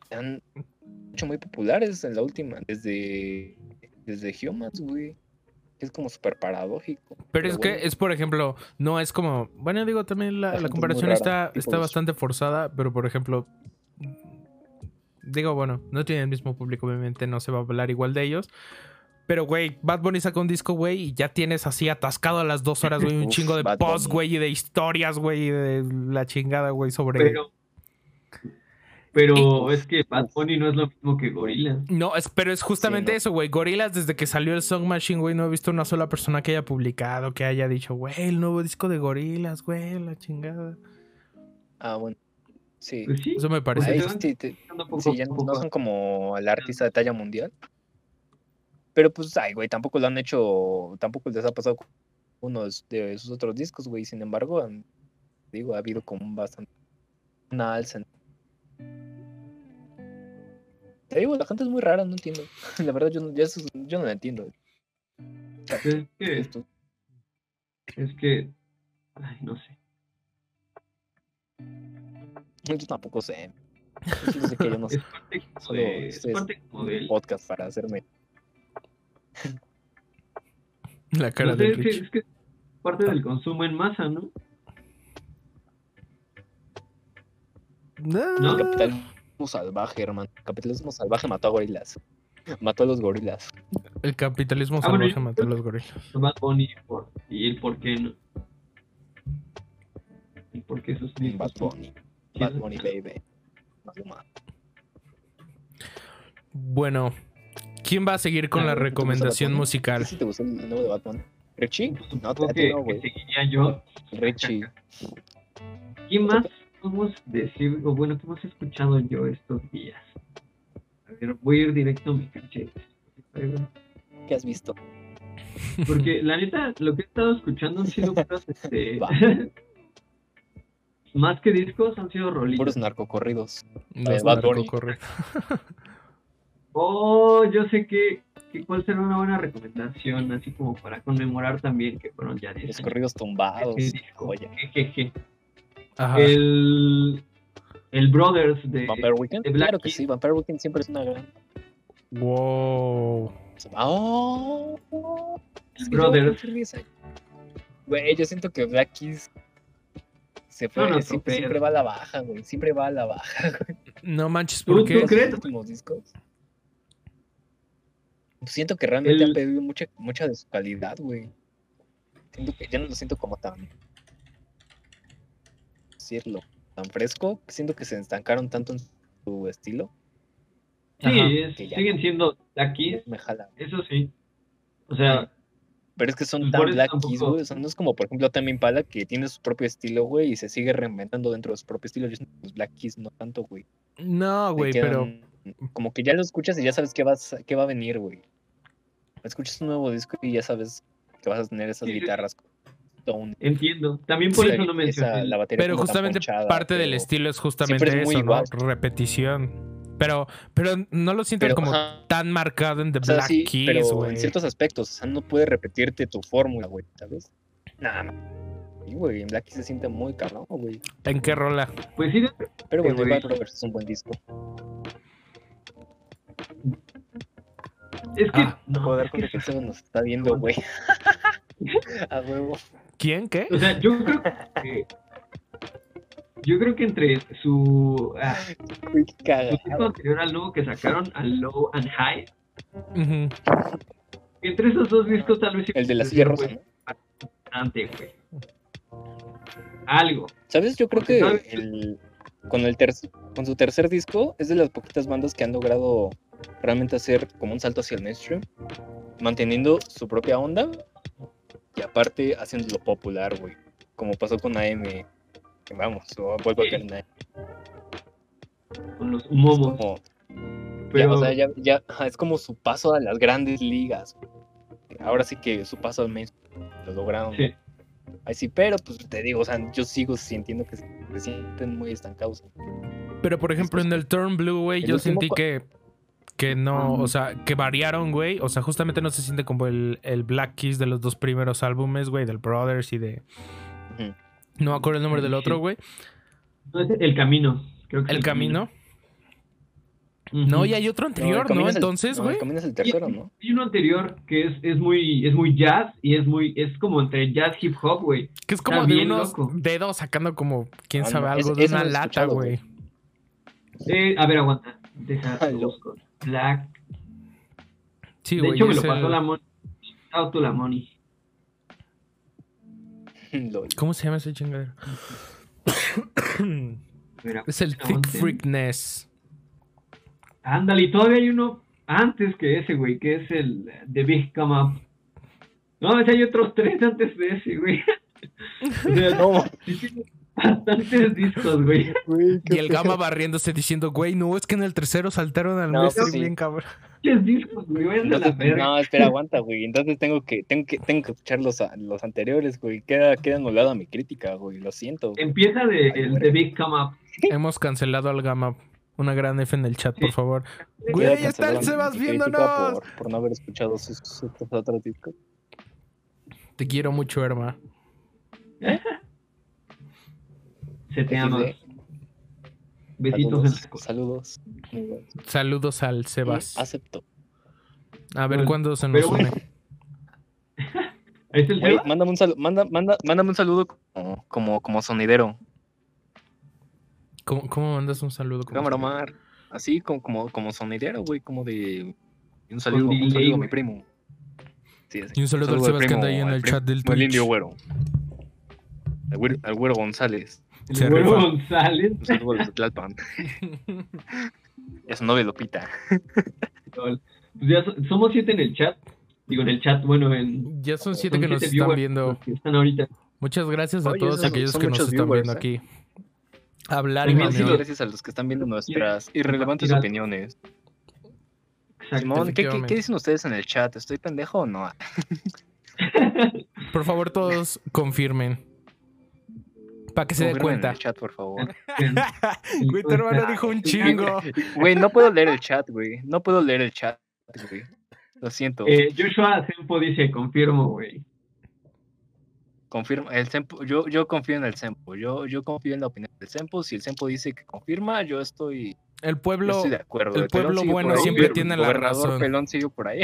se han hecho muy populares en la última, desde, desde Humans, güey. Es como súper paradójico. Pero es bueno. que es, por ejemplo, no es como. Bueno, digo, también la, La es comparación rara, está, está bastante forzada, pero por ejemplo. Digo, bueno, no tiene el mismo público, obviamente no se va a hablar igual de ellos. Pero, güey, Bad Bunny saca un disco, güey, y ya tienes así atascado a las dos horas, güey, un [LAUGHS] Uf, chingo de Bad posts, Bunny. güey, y de historias, güey, y de la chingada, güey, sobre. Pero, pero es que Bad Bunny no es lo mismo que Gorilla. No, es, pero es justamente no. eso, güey. Gorilas, desde que salió el Song Machine, güey, no he visto una sola persona que haya publicado, que haya dicho, güey, el nuevo disco de Gorilas, güey, la chingada. Ah, bueno. Sí. Pues sí, Eso me parece. Ahí sí, te- sí, ya no son como el artista de talla mundial. Pero pues, ay, güey, tampoco lo han hecho, tampoco les ha pasado con uno de sus- otros discos, güey. Sin embargo, han- digo, ha habido como un bastante una alza. Te digo, la gente es muy rara, no entiendo. [LAUGHS] La verdad, yo no, ya eso- yo no la entiendo. Es que, Esto- es que, ay, no sé. Yo tampoco sé. Yo solo sé que yo no sé [LAUGHS] Es parte como de, es parte como del, podcast para hacerme. [LAUGHS] La cara no sé, de es que, Rich. es que es parte del consumo en masa, ¿no? No. ¿No? Capitalismo salvaje, hermano. Capitalismo salvaje mató a gorilas. Mató a los gorilas. El capitalismo Ah, salvaje mató a los gorilas. Bad Bunny por, y el por qué no. Y por qué esos Bad. Bunny. Bad Bunny, baby. Bueno, ¿quién va a seguir con Ah, la ¿te gusta Bad recomendación musical? ¿Sí, sí te gustó el nuevo de Bad Bunny? ¿Richie? No, que, no, que seguiría yo. Richie. [LAUGHS] ¿Quién más podemos decir? O bueno, ¿qué más he escuchado yo estos días? A ver, voy a ir directo a mi caché. ¿Qué has visto? Porque la neta, lo que he estado escuchando han sido puras, [LAUGHS] este. [LAUGHS] Más que discos, han sido rolitas. Puros narcocorridos. Los Bad Bunny. narcocorridos. Oh, yo sé que, que cuál será una buena recomendación, así como para conmemorar también que fueron ya 10 Los años. corridos tumbados. Jejeje. Ajá. El, el Brothers de. ¿Vampire Weekend? de Black Claro que sí, Vampire Weekend siempre es una gran. Wow. ¡Oh! Es que yo Brothers. cumplí 10 años. Güey, yo siento que Black Keys se fue, No, no, siempre, va a la baja, güey. Siempre va a la baja, güey. No manches, ¿Tú- ¿por tú qué? crees? Los últimos discos. Siento que realmente El- han perdido mucha, mucha de su calidad, güey. Siento que ya no lo siento como tan. decirlo. Tan fresco. Siento que se estancaron tanto en su estilo. Sí, Ajá. es- Que siguen no. siendo Black Keys, Me jala. eso sí. O sea, Pero es que son tan Black tampoco- Keys, güey. O sea, no es como, por ejemplo, también Pala que tiene su propio estilo, güey, y se sigue reinventando dentro de su propio estilo. Yo siento que los Black Keys no tanto, güey. No, güey, pero. Como que ya lo escuchas y ya sabes qué, vas, qué va a venir, güey. Escuchas un nuevo disco y ya sabes que vas a tener esas guitarras. Stone, entiendo. También por Sí, eso no esa- mencioné. la batería Pero justamente ponchada, parte del estilo es justamente es eso, ¿no? Repetición. Pero, pero no lo siento Pero, como ajá, tan marcado en The o sea, Black sí, Keys, pero güey. en ciertos aspectos, o sea, no puedes repetirte tu fórmula, güey, ¿sabes? Nada, no. Sí, güey, en Black Keys se siente muy cabrón, güey. ¿En qué rola? Pues sí, Pero güey. Bad Brothers es un buen disco. Es que. Ah, No puedo dar es cuenta que- Seba nos está viendo, güey. [LAUGHS] A huevo. ¿Quién? ¿Qué? O sea, yo creo que. Yo creo que entre su. ah, qué su disco anterior al nuevo que sacaron, al Low and High, Ujú. entre esos dos discos tal vez El de la puede silla rosa, ¿no? bastante, güey. Algo. ¿Sabes? Yo creo Porque, que el, con, el ter- con su tercer disco es de las poquitas bandas que han logrado realmente hacer como un salto hacia el mainstream, manteniendo su propia onda y aparte haciéndolo popular, güey. Como pasó con AM. que Vamos, o vuelvo a Sí. caer. Con los momos. Como, ya, o sea, ya, es como su paso a las grandes ligas. Ahora sí que su paso al mainstream lo lograron. Sí. Ahí sí, pero pues te digo, o sea, yo sigo sintiendo que se sienten muy estancados. Pero por ejemplo, en el Turn Blue, güey, yo sentí que. Que no, o sea, que variaron, güey. O sea, justamente no se siente como el, el Black Keys de los dos primeros álbumes, güey, del Brothers y de. No me acuerdo el nombre del otro, güey. no, es el camino. Creo que es El camino. No, y hay otro anterior, ¿no? el- Entonces, no, güey. el camino es el tercero, ¿no? Hay uno anterior que es, es muy es muy jazz y es muy es como entre jazz hip hop, güey. Que es como Está de bien unos loco. dedos sacando como, quién Ah, sabe, algo de una lata, güey. Eh, a ver, aguanta. Deja Ay, busco. Black. Sí, de güey. hecho me lo pasó el- la Moni. Auto la Moni. [LAUGHS] ¿Cómo se llama ese chingadero? Es el Thick. Freakness. Ándale, y todavía hay uno antes que ese, güey, que es el The Big Come Up. No, ese hay otros tres antes de ese, güey. [LAUGHS] O sea, [LAUGHS] No, bastantes discos, güey. [LAUGHS] güey. Y el Gama barriéndose diciendo, güey, no, es que en el tercero saltaron al No, sí. bien cabrón. Discos, güey, la Entonces, verga. no, espera, aguanta, güey. Entonces tengo que, tengo que, tengo que escuchar los, los anteriores, güey. Queda, queda anulada mi crítica, güey. Lo siento. güey. Empieza de Ay, el Big Come Up. Hemos cancelado al Gama. Una gran F en el chat, por Sí. favor. Queda Güey, ahí está el Sebas viéndonos. Por, por no haber escuchado sus, sus otros discos. Te quiero mucho, herma. [LAUGHS] Se te ama. Besitos Saludos. Saludos. al Sebas. Acepto. A ver Bueno, cuándo se nos une. [LAUGHS] el mándame un saludo, manda, manda, mándame un saludo como, como, como sonidero. ¿Cómo, cómo mandas un saludo? como Cámara Omar. Así como, como, como sonidero, güey, como de un saludo, un saludo a mi primo. Sí. Y un saludo al Sebas que anda ahí en el chat del Como el indio Twitch. güero. Al güero, al güero González. El Se rifa. González. Los de Tlalpan. [LAUGHS] Y a su novia Lupita. Lol. Pues ya so- somos siete en el chat. Digo, en el chat, bueno, en. Ya son siete son que nos están viendo. que están ahorita. Muchas gracias a Oye, todos son- aquellos son que nos están viendo aquí. Hablar y sí, gracias a los que están viendo nuestras irrelevantes opiniones. Simón, ¿qué, qué, efectivamente. qué dicen ustedes en el chat? ¿Estoy pendejo o no? [LAUGHS] Por favor, todos confirmen. Para que se dé Confirmen en cuenta. el chat, por favor. [LAUGHS] [LAUGHS] Güey, tu hermano [LAUGHS] dijo un chingo. Güey, no puedo leer el chat, güey. No puedo leer el chat, güey. Lo siento. Eh, Joshua Sempo dice, confirmo, güey. Confirma, el Sempo, yo, yo confío en el Sempo. Yo, yo confío en la opinión del Sempo. Si el Sempo dice que confirma, yo estoy, El yo pueblo. estoy de acuerdo. el Pelón pueblo bueno ahí, siempre el tiene la razón. Pelón sigue por ahí.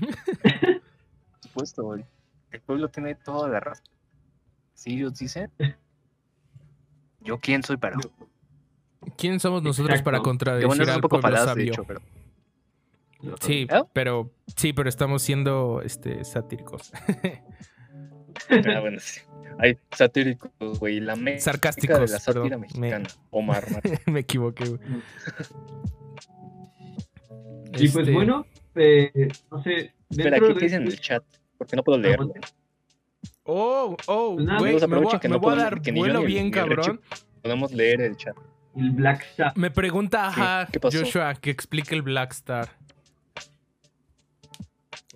Por supuesto, güey. El pueblo tiene toda la razón. Si ellos dicen, ¿yo quién soy para? ¿Quién somos nosotros para Exacto. Que contradecir bueno, un al poco pueblo falaz, de sabio? hecho, pero Sí, ¿Eh? pero sí, pero estamos siendo este satíricos. [LAUGHS] Ah, bueno, sí. Hay satíricos, güey. La Sarcásticos, de la sátira perdón, me- mexicana. Omar. [LAUGHS] Me equivoqué, güey. Y pues Este, bueno, eh, no sé. Espera, ¿qué, de dicen en el este- chat? Porque no puedo leerlo. Oh, oh, Pues güey, amigos, me voy, aprovechen que me no voy a dar que ni yo vuelo ni bien, ni cabrón. Podemos leer el chat. El Black Star. Me pregunta, ajá, ¿qué pasó? Joshua, que explique el Black Star.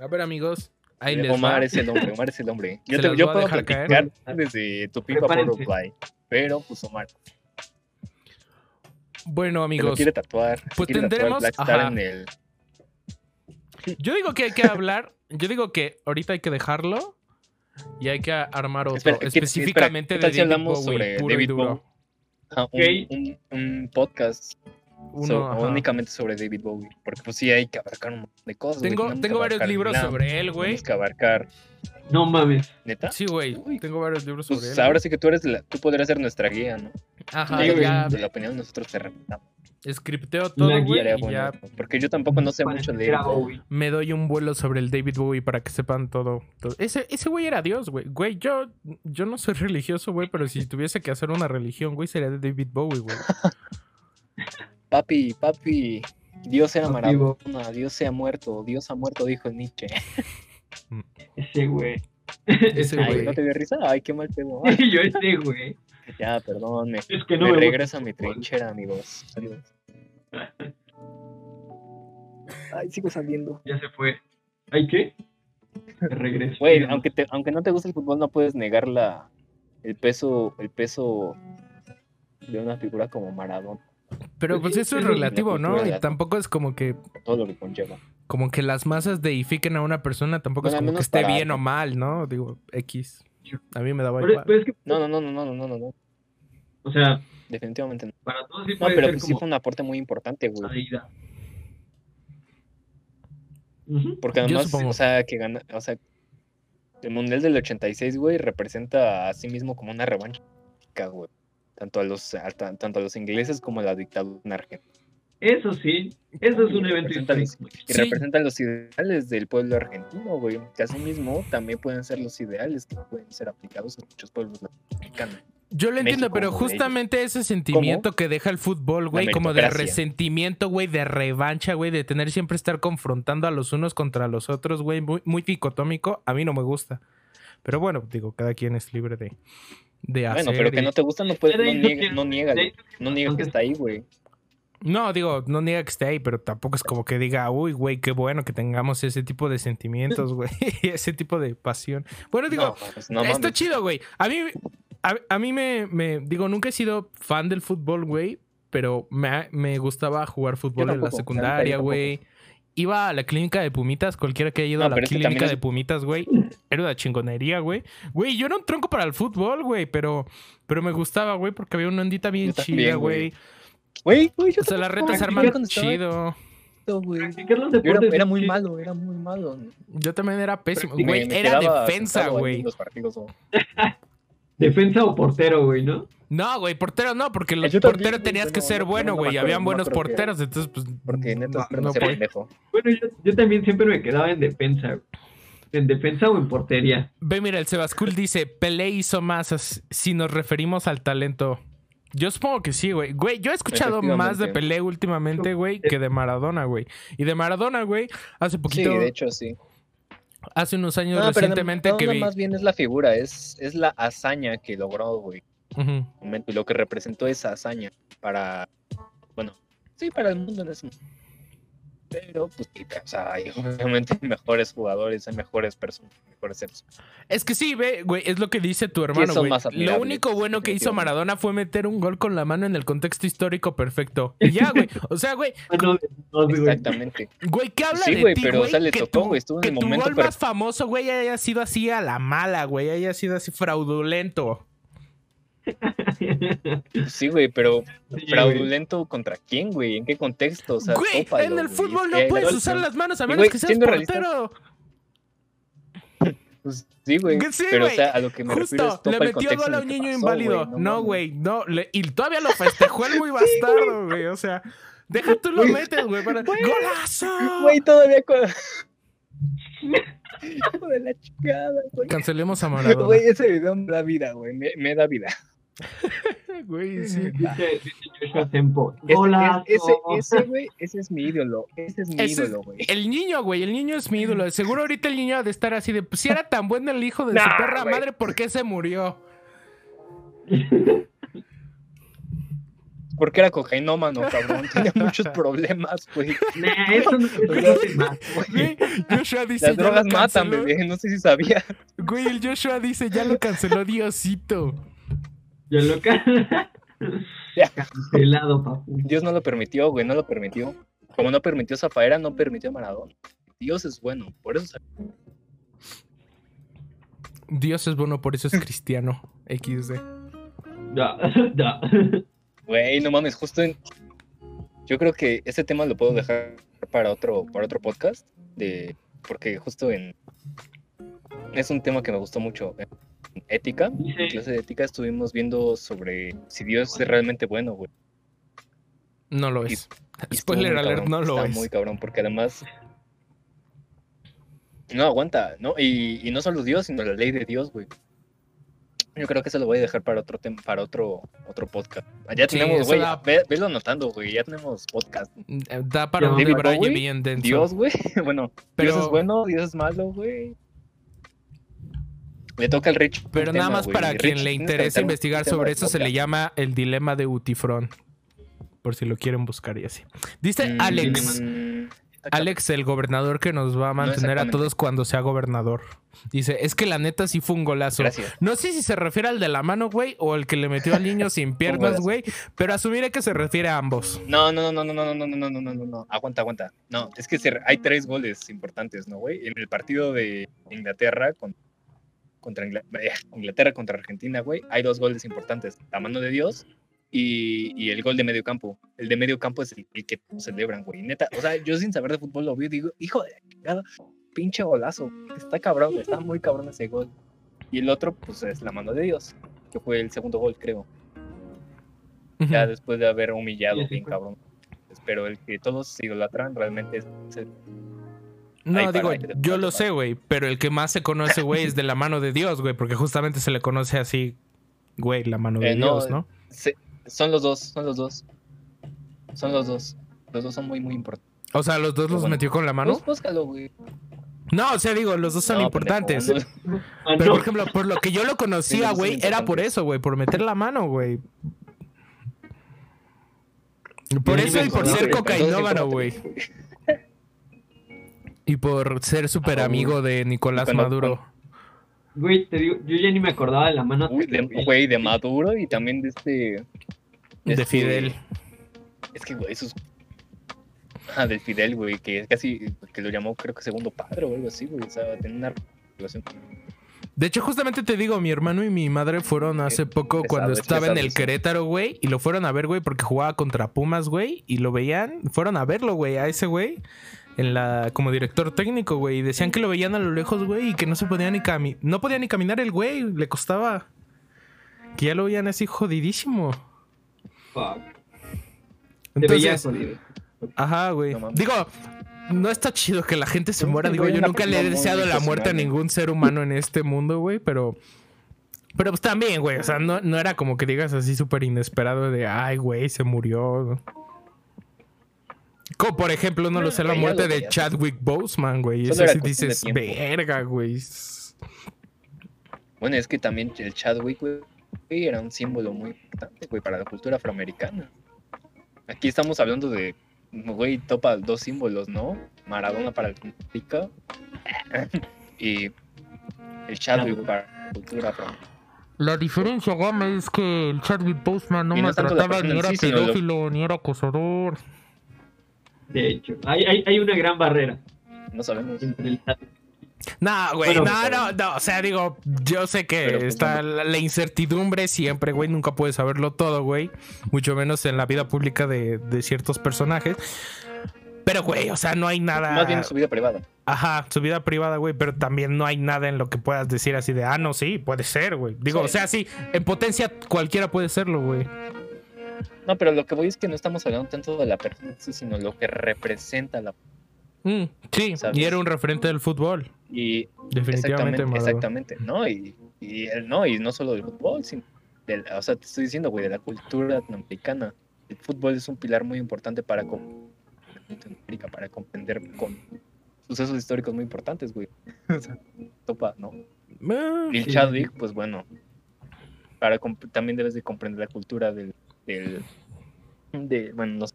A ver, amigos, ahí les Omar va. es el hombre, Omar es el hombre. [LAUGHS] Yo, te- puedo dejar caer. platicar desde tu pipa. Fly, pero pues Omar Bueno, se lo amigos, quiere tatuar. pues quiere tatuar tendremos- Black Star ajá. en el... yo digo que hay que hablar, yo digo que ahorita hay que dejarlo y hay que armar otro, Espera, ¿qué- específicamente espera, de ¿qué tal si David Bowie, sobre puro y David duro. Bowie? Un, Ok. un- un podcast Uno, so- únicamente sobre David Bowie. Porque pues sí hay que abarcar un montón de cosas. Tengo, varios libros sobre él, güey. Tenemos que abarcar... No mames. ¿Neta? Sí, güey, tengo varios libros sobre Pues él. ahora sí que tú eres la, tú podrías ser nuestra guía, ¿no? Ajá, Sí, güey. ya De la opinión nosotros te respetamos. Scripteo todo, güey, Estaría y bueno, ya Porque yo tampoco no sé mucho de. Bowie. me doy un vuelo sobre el David Bowie para que sepan todo. todo. Ese, ese güey era Dios, güey. Güey, yo, yo no soy [LAUGHS] religioso, güey, pero si tuviese que hacer una religión, güey, sería de David Bowie, güey. [LAUGHS] Papi, papi, Dios era Maradona, Dios se ha muerto, Dios ha muerto, dijo Nietzsche. Ese güey. Ese Ay, güey. ¿no te dio risa? Ay, qué mal pedo. [LAUGHS] Yo ese güey. Ya, perdón, me, Es que no me me, regreso a mi trinchera, amigos. Adiós. Ay, sigo saliendo. Ya se fue. ¿Ay qué? Regreso. Güey, aunque, te, aunque no te guste el fútbol, no puedes negar la, el peso, el peso de una figura como Maradona, Pero pues eso es relativo, la ¿no? Y tampoco es como que todo lo que conlleva. como que las masas deifiquen a una persona, tampoco Bueno, es como que esté para- bien o mal, ¿no? Digo, X. A mí me daba igual. Pero. No, no, no, no, no, no, no. O sea, definitivamente no. Para todos sí no, pero sí fue un aporte muy importante, güey. Porque además, o sea, que gana, o sea, el Mundial del 86, güey, representa a sí mismo como una revancha, güey. Tanto a los, tanto a los ingleses como a la dictadura Argentina. Eso sí, eso es un evento representa los- histórico. Y Sí. representan los ideales del pueblo argentino, güey. Que así mismo también pueden ser los ideales que pueden ser aplicados en muchos pueblos latinoamericanos. Yo lo entiendo, México, pero justamente ese sentimiento que deja el fútbol, güey, como de resentimiento, güey, de revancha, güey, de tener siempre estar confrontando a los unos contra los otros, güey, muy, muy dicotómico, a mí no me gusta. Pero bueno, digo, cada quien es libre de, de hacer. Bueno, pero que y- no te gusta, no, puede, De no, niega, no, niega, no niega que está ahí, güey. No, digo, no niega que esté ahí, pero tampoco es como que diga, uy, güey, qué bueno que tengamos ese tipo de sentimientos, güey, [LAUGHS] ese tipo de pasión. Bueno, digo, no, no Está chido, güey. A mí, a, a mí me, me- Digo, nunca he sido fan del fútbol, güey. Pero me, me gustaba jugar fútbol en la secundaria, güey. Iba a la clínica de Pumitas, cualquiera que haya ido No, a la es clínica de Pumitas, güey. Era una chingonería, güey. Güey, yo era un tronco para el fútbol, güey. Pero, pero me gustaba, güey, porque había una ondita bien chida, güey. Güey, güey, yo O sea, las retas arman chido. los era, muy malo, era muy malo. Yo también era pésimo. Güey, era defensa, güey. los. [LAUGHS] Defensa o portero, güey, ¿no? No, güey, portero no, porque el Eh, Yo también, portero güey, tenías que ser no, bueno, güey. Habían buenos porteros, entonces, pues. Porque neta, no, pendejo. Bueno, yo, yo también siempre me quedaba en defensa. En defensa o en portería. Ve, mira, el Sebascool dice, Pelé hizo más si nos referimos al talento. Yo supongo que sí, güey. Güey, yo he escuchado más de. Pelé últimamente, güey, que de Maradona, güey. Y de Maradona, güey, hace Sí, poquito, de hecho, sí. hace unos años No, recientemente que vi. más bien es la figura, es, es la hazaña que logró, güey. Momento y lo que representó esa hazaña para, bueno, sí, para el mundo en ese momento. Pero, pues, sí, o sea, hay obviamente [LAUGHS] mejores jugadores, hay mejores personas, mejores seres. Es que sí, ve, güey, es lo que dice tu hermano, güey. más Lo único bueno que hizo. Maradona fue meter un gol con la mano en el contexto histórico perfecto. Y ya, güey. O sea, güey, [LAUGHS] no. Exactamente. Güey, ¿qué habla Sí, de güey, ti, pero, o güey? sea, le que tocó, tu- güey, estuvo en que el tu momento gol per- más famoso, güey, haya sido así a la mala, güey. Haya sido así fraudulento. [LAUGHS] Sí, güey, pero Sí, güey. fraudulento contra quién, güey, en qué contexto, o sea, güey, tópalo, en el güey, fútbol no puedes usar las manos a menos güey, que seas portero. Pues, sí, güey, Sí, pero, güey, o sea, a lo que me refiero es Justo, le el metió gol a un niño pasó, inválido. güey, no, güey, no. le- y todavía lo festejó el muy bastardo, [LAUGHS] güey. O sea, deja tú lo metes, güey. Para... ¡Golazo! Güey, todavía con... [LAUGHS] Hijo de la chingada, güey. Cancelemos a Maradona. Güey, ese video me da vida, güey. Me, me da vida. Güey, sí. Dice, Joshua Tempo. Ese, ¡Golazo! es- ese, ese, güey, ese es mi ídolo. Ese es mi Ese es- ídolo, güey. El niño, güey, el niño es mi ídolo. [LAUGHS] Seguro ahorita el niño ha de estar así de, pues si era tan bueno el hijo de su perra güey. madre, ¿por qué se murió? [LAUGHS] Porque era cocainómano, cabrón. Tenía muchos [LAUGHS] problemas, güey. Nah, eso no se mata, güey. Joshua dice, Las ya drogas lo matan, bebé. No sé si sabía. Güey, el Joshua dice, ya lo canceló Diosito. Yo lo. Cancelado, papu. Dios no lo permitió, güey. No lo permitió. Como no permitió Zafaera, no permitió Maradona. Dios es bueno. Por eso Dios es bueno, por eso es cristiano. XD. Ya, [LAUGHS] ya. Güey, no mames, justo en. Yo creo que ese tema lo puedo dejar para otro, para otro podcast. De... Porque justo en. Es un tema que me gustó mucho. Ética, en clase de ética, estuvimos viendo sobre si Dios es realmente bueno, güey. No lo es. Y Spoiler alert, cabrón, no lo está es. muy cabrón, porque además. No aguanta, ¿no? Y, y no solo Dios, sino la ley de Dios, güey. Yo creo que eso lo voy a dejar para otro tema, para otro, otro podcast. Ya Sí, tenemos, güey, da- ve- velo anotando, güey, ya tenemos podcast. Da para un bien denso. Dios, güey, [LAUGHS] bueno, Pero- Dios es bueno, Dios es malo, güey. Le toca al Rich. Pero nada tema, más para quien le interese investigar sobre eso, se le llama el dilema de Utifrón. Por si lo quieren buscar y así. Dice Mm, Alex. Alex, el gobernador que nos va a mantener a todos cuando sea gobernador. Dice, es que la neta sí fue un golazo. Gracias. No sé si se refiere al de la mano, güey, o el que le metió al niño sin piernas, güey, pero asumiré que se refiere a ambos. No, no, no, no, no, no, no, no, no, no, no, no, no. Aguanta, aguanta. No, es que hay tres goles importantes, ¿no, güey? En el partido de Inglaterra con- contra eh, Inglaterra contra Argentina, güey, hay dos goles importantes. La mano de Dios y, y el gol de medio campo. El de medio campo es el, el que celebran, güey. Neta, o sea, yo sin saber de fútbol lo vi y digo, hijo de chingada, pinche golazo. Está cabrón, está muy cabrón ese gol. Y el otro, pues es la mano de Dios, que fue el segundo gol, creo. Ya después de haber humillado bien cabrón. Pero el que todos idolatran realmente es el- No, digo, yo lo sé, güey, pero el que más se conoce, güey, es de la [LAUGHS] mano de Dios, güey, porque justamente se le conoce así, güey, la mano de Eh, Dios, ¿no? se- son los dos, son los dos. Son los dos. Los dos son muy, muy importantes. O sea, los dos los bueno. metió con la mano. Pues búscalo, güey. No, o sea, digo, los dos son No, importantes. no- Ah, [LAUGHS] Pero por ejemplo, por lo que yo lo conocía, güey, era por eso, güey, por meter la mano, güey. Por eso y por ser cocainómano, güey. Y por ser súper Ah, amigo de Nicolás Maduro. Güey, te digo, yo ya ni me acordaba de la mano. Uy, de, güey, de Maduro y también de este. De este- Fidel. Es que, güey, esos. Ah, del Fidel, güey, que es casi. que lo llamó, creo que segundo padre o algo así, güey. O sea, tener una relación. De hecho, justamente te digo, mi hermano y mi madre fueron hace poco pesado, cuando es estaba en el. Querétaro, güey, y lo fueron a ver, güey, porque jugaba contra Pumas, güey, y lo veían, fueron a verlo, güey, a ese güey, en la como director técnico, güey, y decían que lo veían a lo lejos, güey, y que no se podía ni caminar, no podía ni caminar el güey, le costaba. Que ya lo veían así jodidísimo. Fuck. Entonces, ajá, güey. No. Digo, no está chido que la gente se No, muera. Digo, yo nunca le he deseado la muerte a ningún ser humano en este mundo, güey, pero. Pero pues también, güey. O sea, no, no era como que digas así súper inesperado de ay, güey, se murió. Como por ejemplo, no lo No, sé, la muerte de. Chadwick Boseman, güey. Eso sí dices, verga, güey. Bueno, es que también el Chadwick, güey, era un símbolo muy importante, güey, para la cultura afroamericana. Aquí estamos hablando de, güey, topa dos símbolos, ¿no? Maradona para el América y el Chadwick para la cultura afroamericana. La diferencia, Gama, es que el Chadwick Boseman no no maltrataba, ni era sí, sino lo- pedófilo, ni era acosador. De hecho, hay, hay, hay una gran barrera No sabemos. entre el No, güey, Bueno, no, no, no, o sea, digo, yo sé que Pero, pues, está la, la incertidumbre siempre, güey, nunca puedes saberlo todo, güey, mucho menos en la vida pública de, de ciertos personajes. Pero, güey, o sea, no hay nada... Más bien en su vida privada. Ajá, su vida privada, güey, pero también no hay nada en lo que puedas decir así de, ah, no, sí, puede ser, güey. Digo, Sí. o sea, sí, en potencia cualquiera puede serlo, güey. No, pero lo que voy es que no estamos hablando tanto de la persona, sino lo que representa la... Mm, sí, ¿Sabes? y era un referente del fútbol, Y definitivamente, exactamente, exactamente, ¿no? Y, y el- no, y no solo del fútbol, sino o sea, te estoy diciendo, güey, de la cultura latinoamericana. El fútbol es un pilar muy importante para para comprender con sucesos históricos muy importantes, güey. [LAUGHS] O sea, topa, ¿no? Ah, Y el Sí. Chadwick, pues bueno, para también debes de comprender la cultura del, del de, bueno, no sé,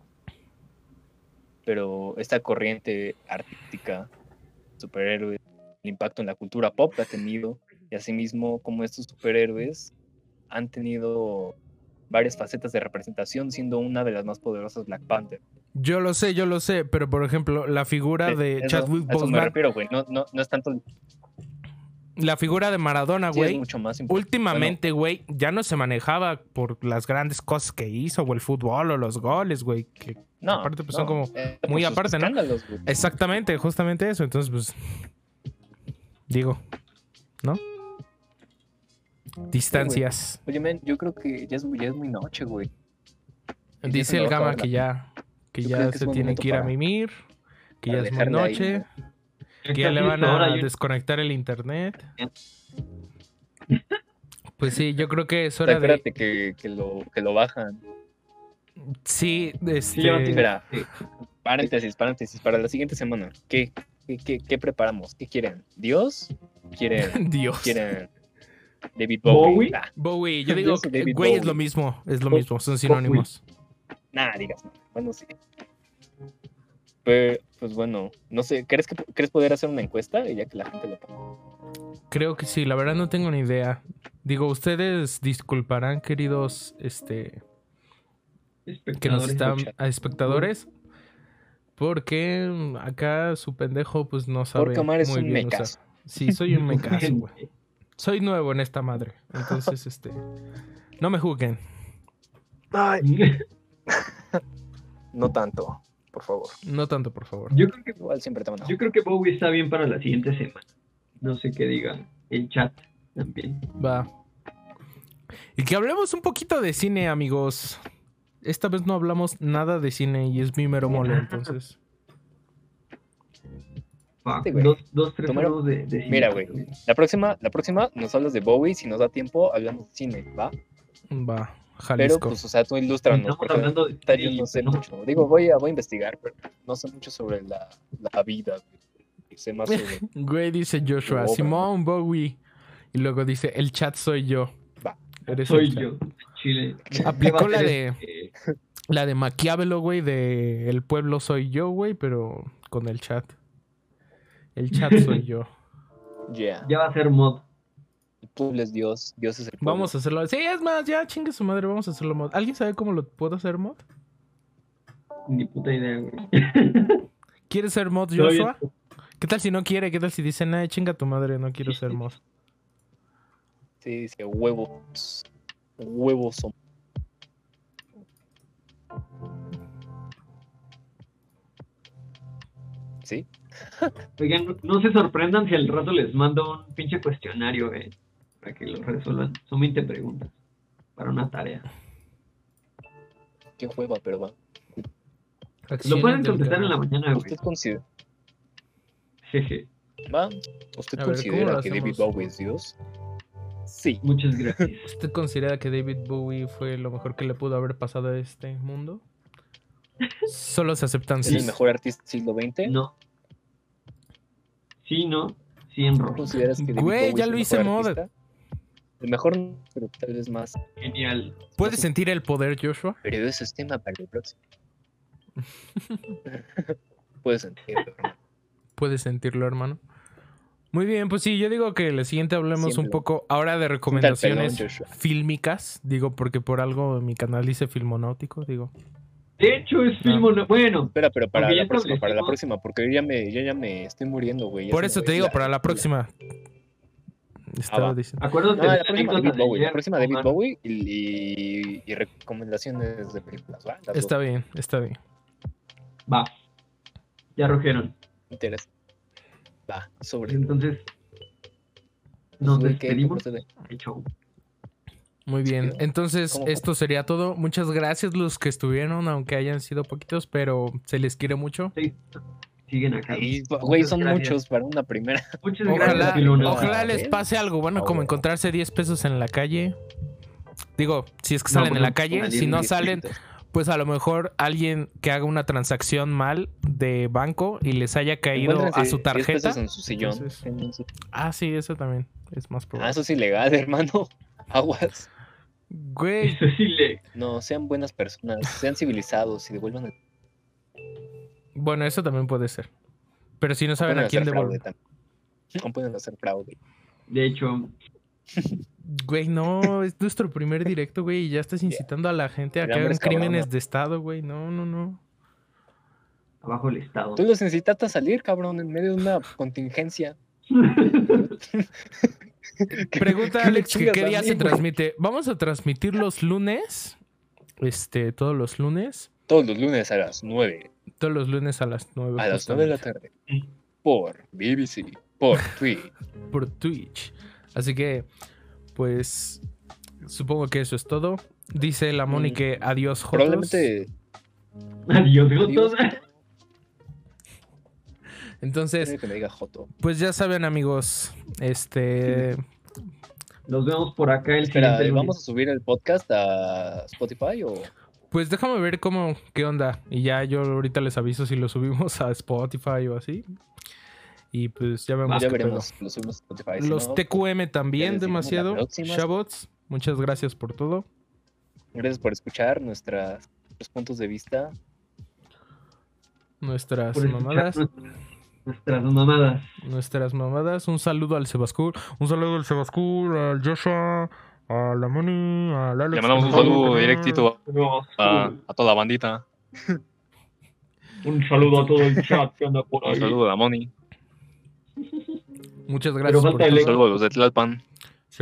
pero esta corriente artística, superhéroes, el impacto en la cultura pop que ha tenido, y asimismo como estos superhéroes han tenido varias facetas de representación, siendo una de las más poderosas Black Panther. Yo lo sé, yo lo sé, pero por ejemplo, la figura Sí, de eso- Chadwick a eso me Boseman, refiero, güey. No, no, no es tanto. La figura de Maradona, sí, güey, mucho más importante. últimamente, güey, ya no se manejaba por las grandes cosas que hizo, o el fútbol, o los goles, güey. que- No, aparte, pues, son como eh, muy por sus aparte, ¿no? güey. Exactamente, justamente eso. Entonces, pues, digo, ¿no? Distancias. Oye, men, yo creo que ya es, ya es muy noche, güey. Dice el Gama que ya, que ¿Tú ya se tiene que ir a mimir, que ya es muy ahí, noche, ¿no? Que ya le van a desconectar el internet. Pues sí, yo creo que es O sea, hora de... espérate que, que, lo, que lo bajan. Sí, este... Espera, Sí. paréntesis, paréntesis. Para la siguiente semana, ¿qué, qué, qué, qué preparamos? ¿Qué quieren? ¿Dios? ¿Quieren, [LAUGHS] Dios. quieren David Bowie? Bowie. Yo digo, güey, es lo mismo, es lo Bo- mismo, son sinónimos. nah, digas. no. Bueno, sí. Pero, pues bueno, no sé, ¿crees, que, ¿crees poder hacer una encuesta? Y ya que la gente lo ponga. Creo que sí, la verdad no tengo ni idea. Digo, ustedes disculparán, queridos, este, que nos Espectadores. están a espectadores, porque acá su pendejo pues no sabe Porque Omar es muy un bien mecazo. usar. Sí, soy un [LAUGHS] mecazo, güey. Soy nuevo en esta madre, entonces este, no me juzguen. Ay, [LAUGHS] no tanto, por favor. No tanto, por favor. Yo creo que Igual siempre te van a yo creo que Bowie está bien para la siguiente semana. No sé qué diga el chat también. Va. Y que hablemos un poquito de cine, amigos. Esta vez no hablamos nada de cine y es mi mero mole, [LAUGHS] entonces. Sí, dos, dos, tres Número- juegos de, de Mira, cine. güey. La próxima, la próxima nos hablas de Bowie, si nos da tiempo, hablamos de cine, ¿va? Va, Pero, Jalisco. pues, o sea, tú ilústranos, Estamos porque hablando de yo no sé ¿no? mucho. Digo, voy a, voy a investigar, pero no sé mucho sobre la, la vida. güey. Sé más sobre... [LAUGHS] Güey, dice Joshua. Simón Bowie. Y luego dice, el chat soy yo. Va. Eres Soy yo. Chile. Aplicó ¿Qué va a la de- este? La de Maquiavelo, güey, de El pueblo soy yo, güey, pero con el chat. El chat soy yo. [LAUGHS] Yeah. Ya va a ser mod. El pueblo es Dios, Dios es el pueblo. Vamos a hacerlo. Sí, es más, ya chingue su madre, vamos a hacerlo mod. ¿Alguien sabe cómo lo puedo hacer mod? Ni puta idea, güey. [LAUGHS] ¿Quieres ser mod, Joshua? ¿Qué tal si no quiere? ¿Qué tal si dice, nah, chinga tu madre, no quiero ser mod? Sí, dice huevos. Huevos son. ¿Sí? Oigan, no- no se sorprendan si al rato les mando un pinche cuestionario, eh, para que lo resuelvan. Son 20 preguntas para una tarea. Qué hueva, pero va. Lo pueden contestar en la mañana, güey. ¿Usted considera, Jeje. va? ¿Usted A ver, ¿cómo considera que David? Bowie es Dios? Sí. Muchas [LAUGHS] gracias. ¿Usted considera que David Bowie fue lo mejor que le pudo haber pasado a este mundo? Solo se aceptan ¿Es sí. el mejor artista del siglo XX? No. Sí, no. Sí, en ¿No rojo. consideras que David Güey, Bowie ya es lo hice mejor mod. artista? El mejor, no, pero tal vez más. Genial. ¿Puedes sentir el poder, Joshua? Pero eso es tema para el próximo. [LAUGHS] Puedes sentirlo, hermano. Puedes sentirlo, hermano. Muy bien, pues sí, yo digo que el siguiente hablemos un poco ahora de recomendaciones Joshua. fílmicas. Digo, porque por algo mi canal dice filmonáutico, digo. De hecho, es filmo. Bueno, Espera, pero para la próxima, para la próxima, porque yo ya me, yo ya me estoy muriendo, güey. Por eso te digo, la- para la próxima. Estaba diciendo. acuérdate No, la próxima David de Bowie, la ayer, próxima David Omar. Bowie y, y- y recomendaciones de películas, Está dos. bien, está bien. Va. Ya rojeron. Interesa. Va, sobre. Entonces, nos qué, qué despedimos. Muy bien. Entonces, esto sería todo. Muchas gracias los que estuvieron, aunque hayan sido poquitos, pero se les quiere mucho. Sí, Siguen acá. Y, güey, son gracias. muchos para una primera. Muchas Ojalá, gracias, ojalá Ah, les ¿ves? pase algo bueno, Ah, como encontrarse 10 pesos en la calle. Digo, si es que No, salen en la calle, si no salen, pues a lo mejor alguien que haga una transacción mal de banco y les haya caído a su 10 tarjeta. pesos en su sillón. Entonces- Ah, sí, eso también es más Ah, probable. eso es ilegal, [LAUGHS] hermano. Aguas. Güey, Eso sí le. No, sean buenas personas, sean civilizados y devuelvan el. Bueno, eso también puede ser. Pero si no saben a quién devolver. No pueden hacer fraude. De hecho, Güey, no, es nuestro primer directo, güey, y ya estás incitando a la gente a que hagan crímenes de estado, güey. No, no, no. abajo el Estado. Tú los necesitaste salir, cabrón, en medio de una contingencia. Pregunta [LAUGHS] ¿Qué le Alex que qué a día mí, se transmite. Vamos a transmitir los lunes. Este, todos los lunes. Todos los lunes a las 9. Todos los lunes a las 9. A las 9 de la tarde. Por BBC. Por [LAUGHS] Twitch. Por Twitch. Así que, pues, supongo que eso es todo. Dice la Moni Mm. que adiós, Jotos. Probablemente. Adiós, Jotos. [LAUGHS] Entonces, que me diga Joto. pues ya saben, amigos. Este. Nos vemos por acá el Espera. ¿vamos a subir el podcast a Spotify o.? Pues déjame ver cómo, qué onda. Y ya yo ahorita les aviso si lo subimos a Spotify o así. Y pues ya vemos ya veremos, lo subimos a Spotify. si Los no, TQM también demasiado. Shabots, muchas gracias por todo. Gracias por escuchar nuestras, nuestros puntos de vista. Nuestras escuchar mamadas. nuestras- mamadas. Nuestras mamadas. Un saludo al Sebascool. Un saludo al Sebascool, al Joshua, a la Moni, al Alex. Le mandamos un saludo directito a, a toda la bandita. [LAUGHS] Un saludo a todo el chat que anda por Un ahí. saludo a la Moni. Muchas gracias por el Un saludo a los de Tlalpan.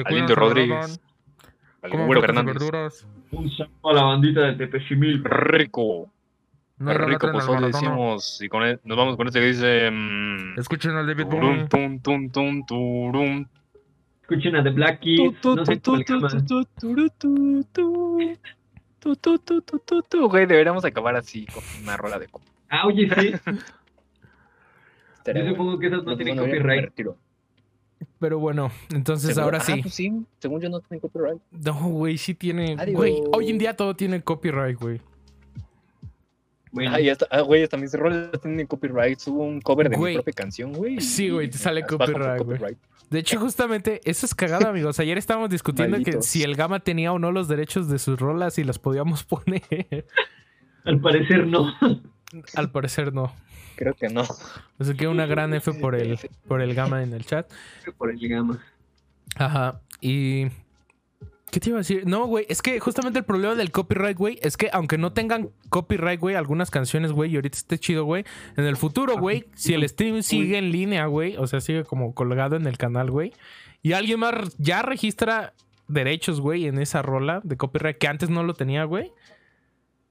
Indio se Rodríguez. Al ¿Cómo güero Fernández. verduras? Un saludo a la bandita de Tepechimil. Rico. No rico pozole Maradona. decimos. Y con él, nos vamos con este que dice. mm, Escuchen al David turum, Bowie escuchen a The Black Keys, no sé cómo Güey, deberíamos acabar así con una rola de copa. Ah, oye, sí. [LAUGHS] Yo supongo que esas no, tienen copyright. Pero bueno, entonces ¿Seguro? ahora ah, sí. Ah, pues sí. Según yo no tiene copyright. No, güey, sí tiene. Güey, hoy en día todo tiene copyright, güey. Bueno, Ah, y hasta, ah, güey, también ese rol tiene copyright. Hubo un cover de Güey. mi propia canción, güey. Sí, güey, te sale copyright, güey. De hecho, justamente, eso es cagado, amigos. Ayer estábamos discutiendo que si el Gama tenía o no los derechos de sus rolas y las podíamos [LAUGHS] poner. al parecer no. Al parecer no. Creo que no. Así que una gran F por el, por el Gama en el chat. Por el gama. Ajá. Y. ¿Qué te iba a decir? No, güey, es que justamente el problema del copyright, güey, es que aunque no tengan copyright, güey, algunas canciones, güey, y ahorita esté chido, güey, en el futuro, güey, si el stream sigue en línea, güey, o sea, sigue como colgado en el canal, güey, y alguien más ya registra derechos, güey, en esa rola de copyright que antes no lo tenía, güey.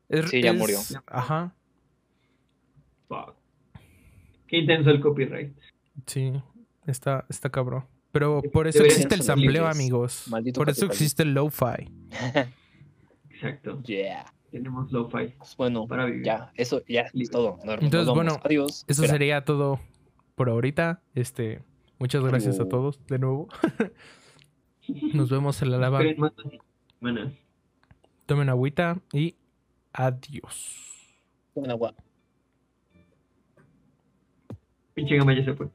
es- Sí, ya es- murió. Ajá, Fuck. Qué intenso el copyright. sí, está, está cabrón. Pero por eso Deberían existe el sampleo, libres. amigos. Maldito por eso existe el lo-fi. [LAUGHS] Exacto. Yeah. Tenemos lo-fi Pues bueno, para vivir. ya, eso ya es todo. Nos- Entonces, bueno, adiós. Eso Espera. sería todo por ahorita. Este, muchas gracias a Oh. todos de nuevo. [LAUGHS] Nos vemos en la lava. Semanas. Tomen agüita y adiós. Tomen agua. Pinche gama ya se fue.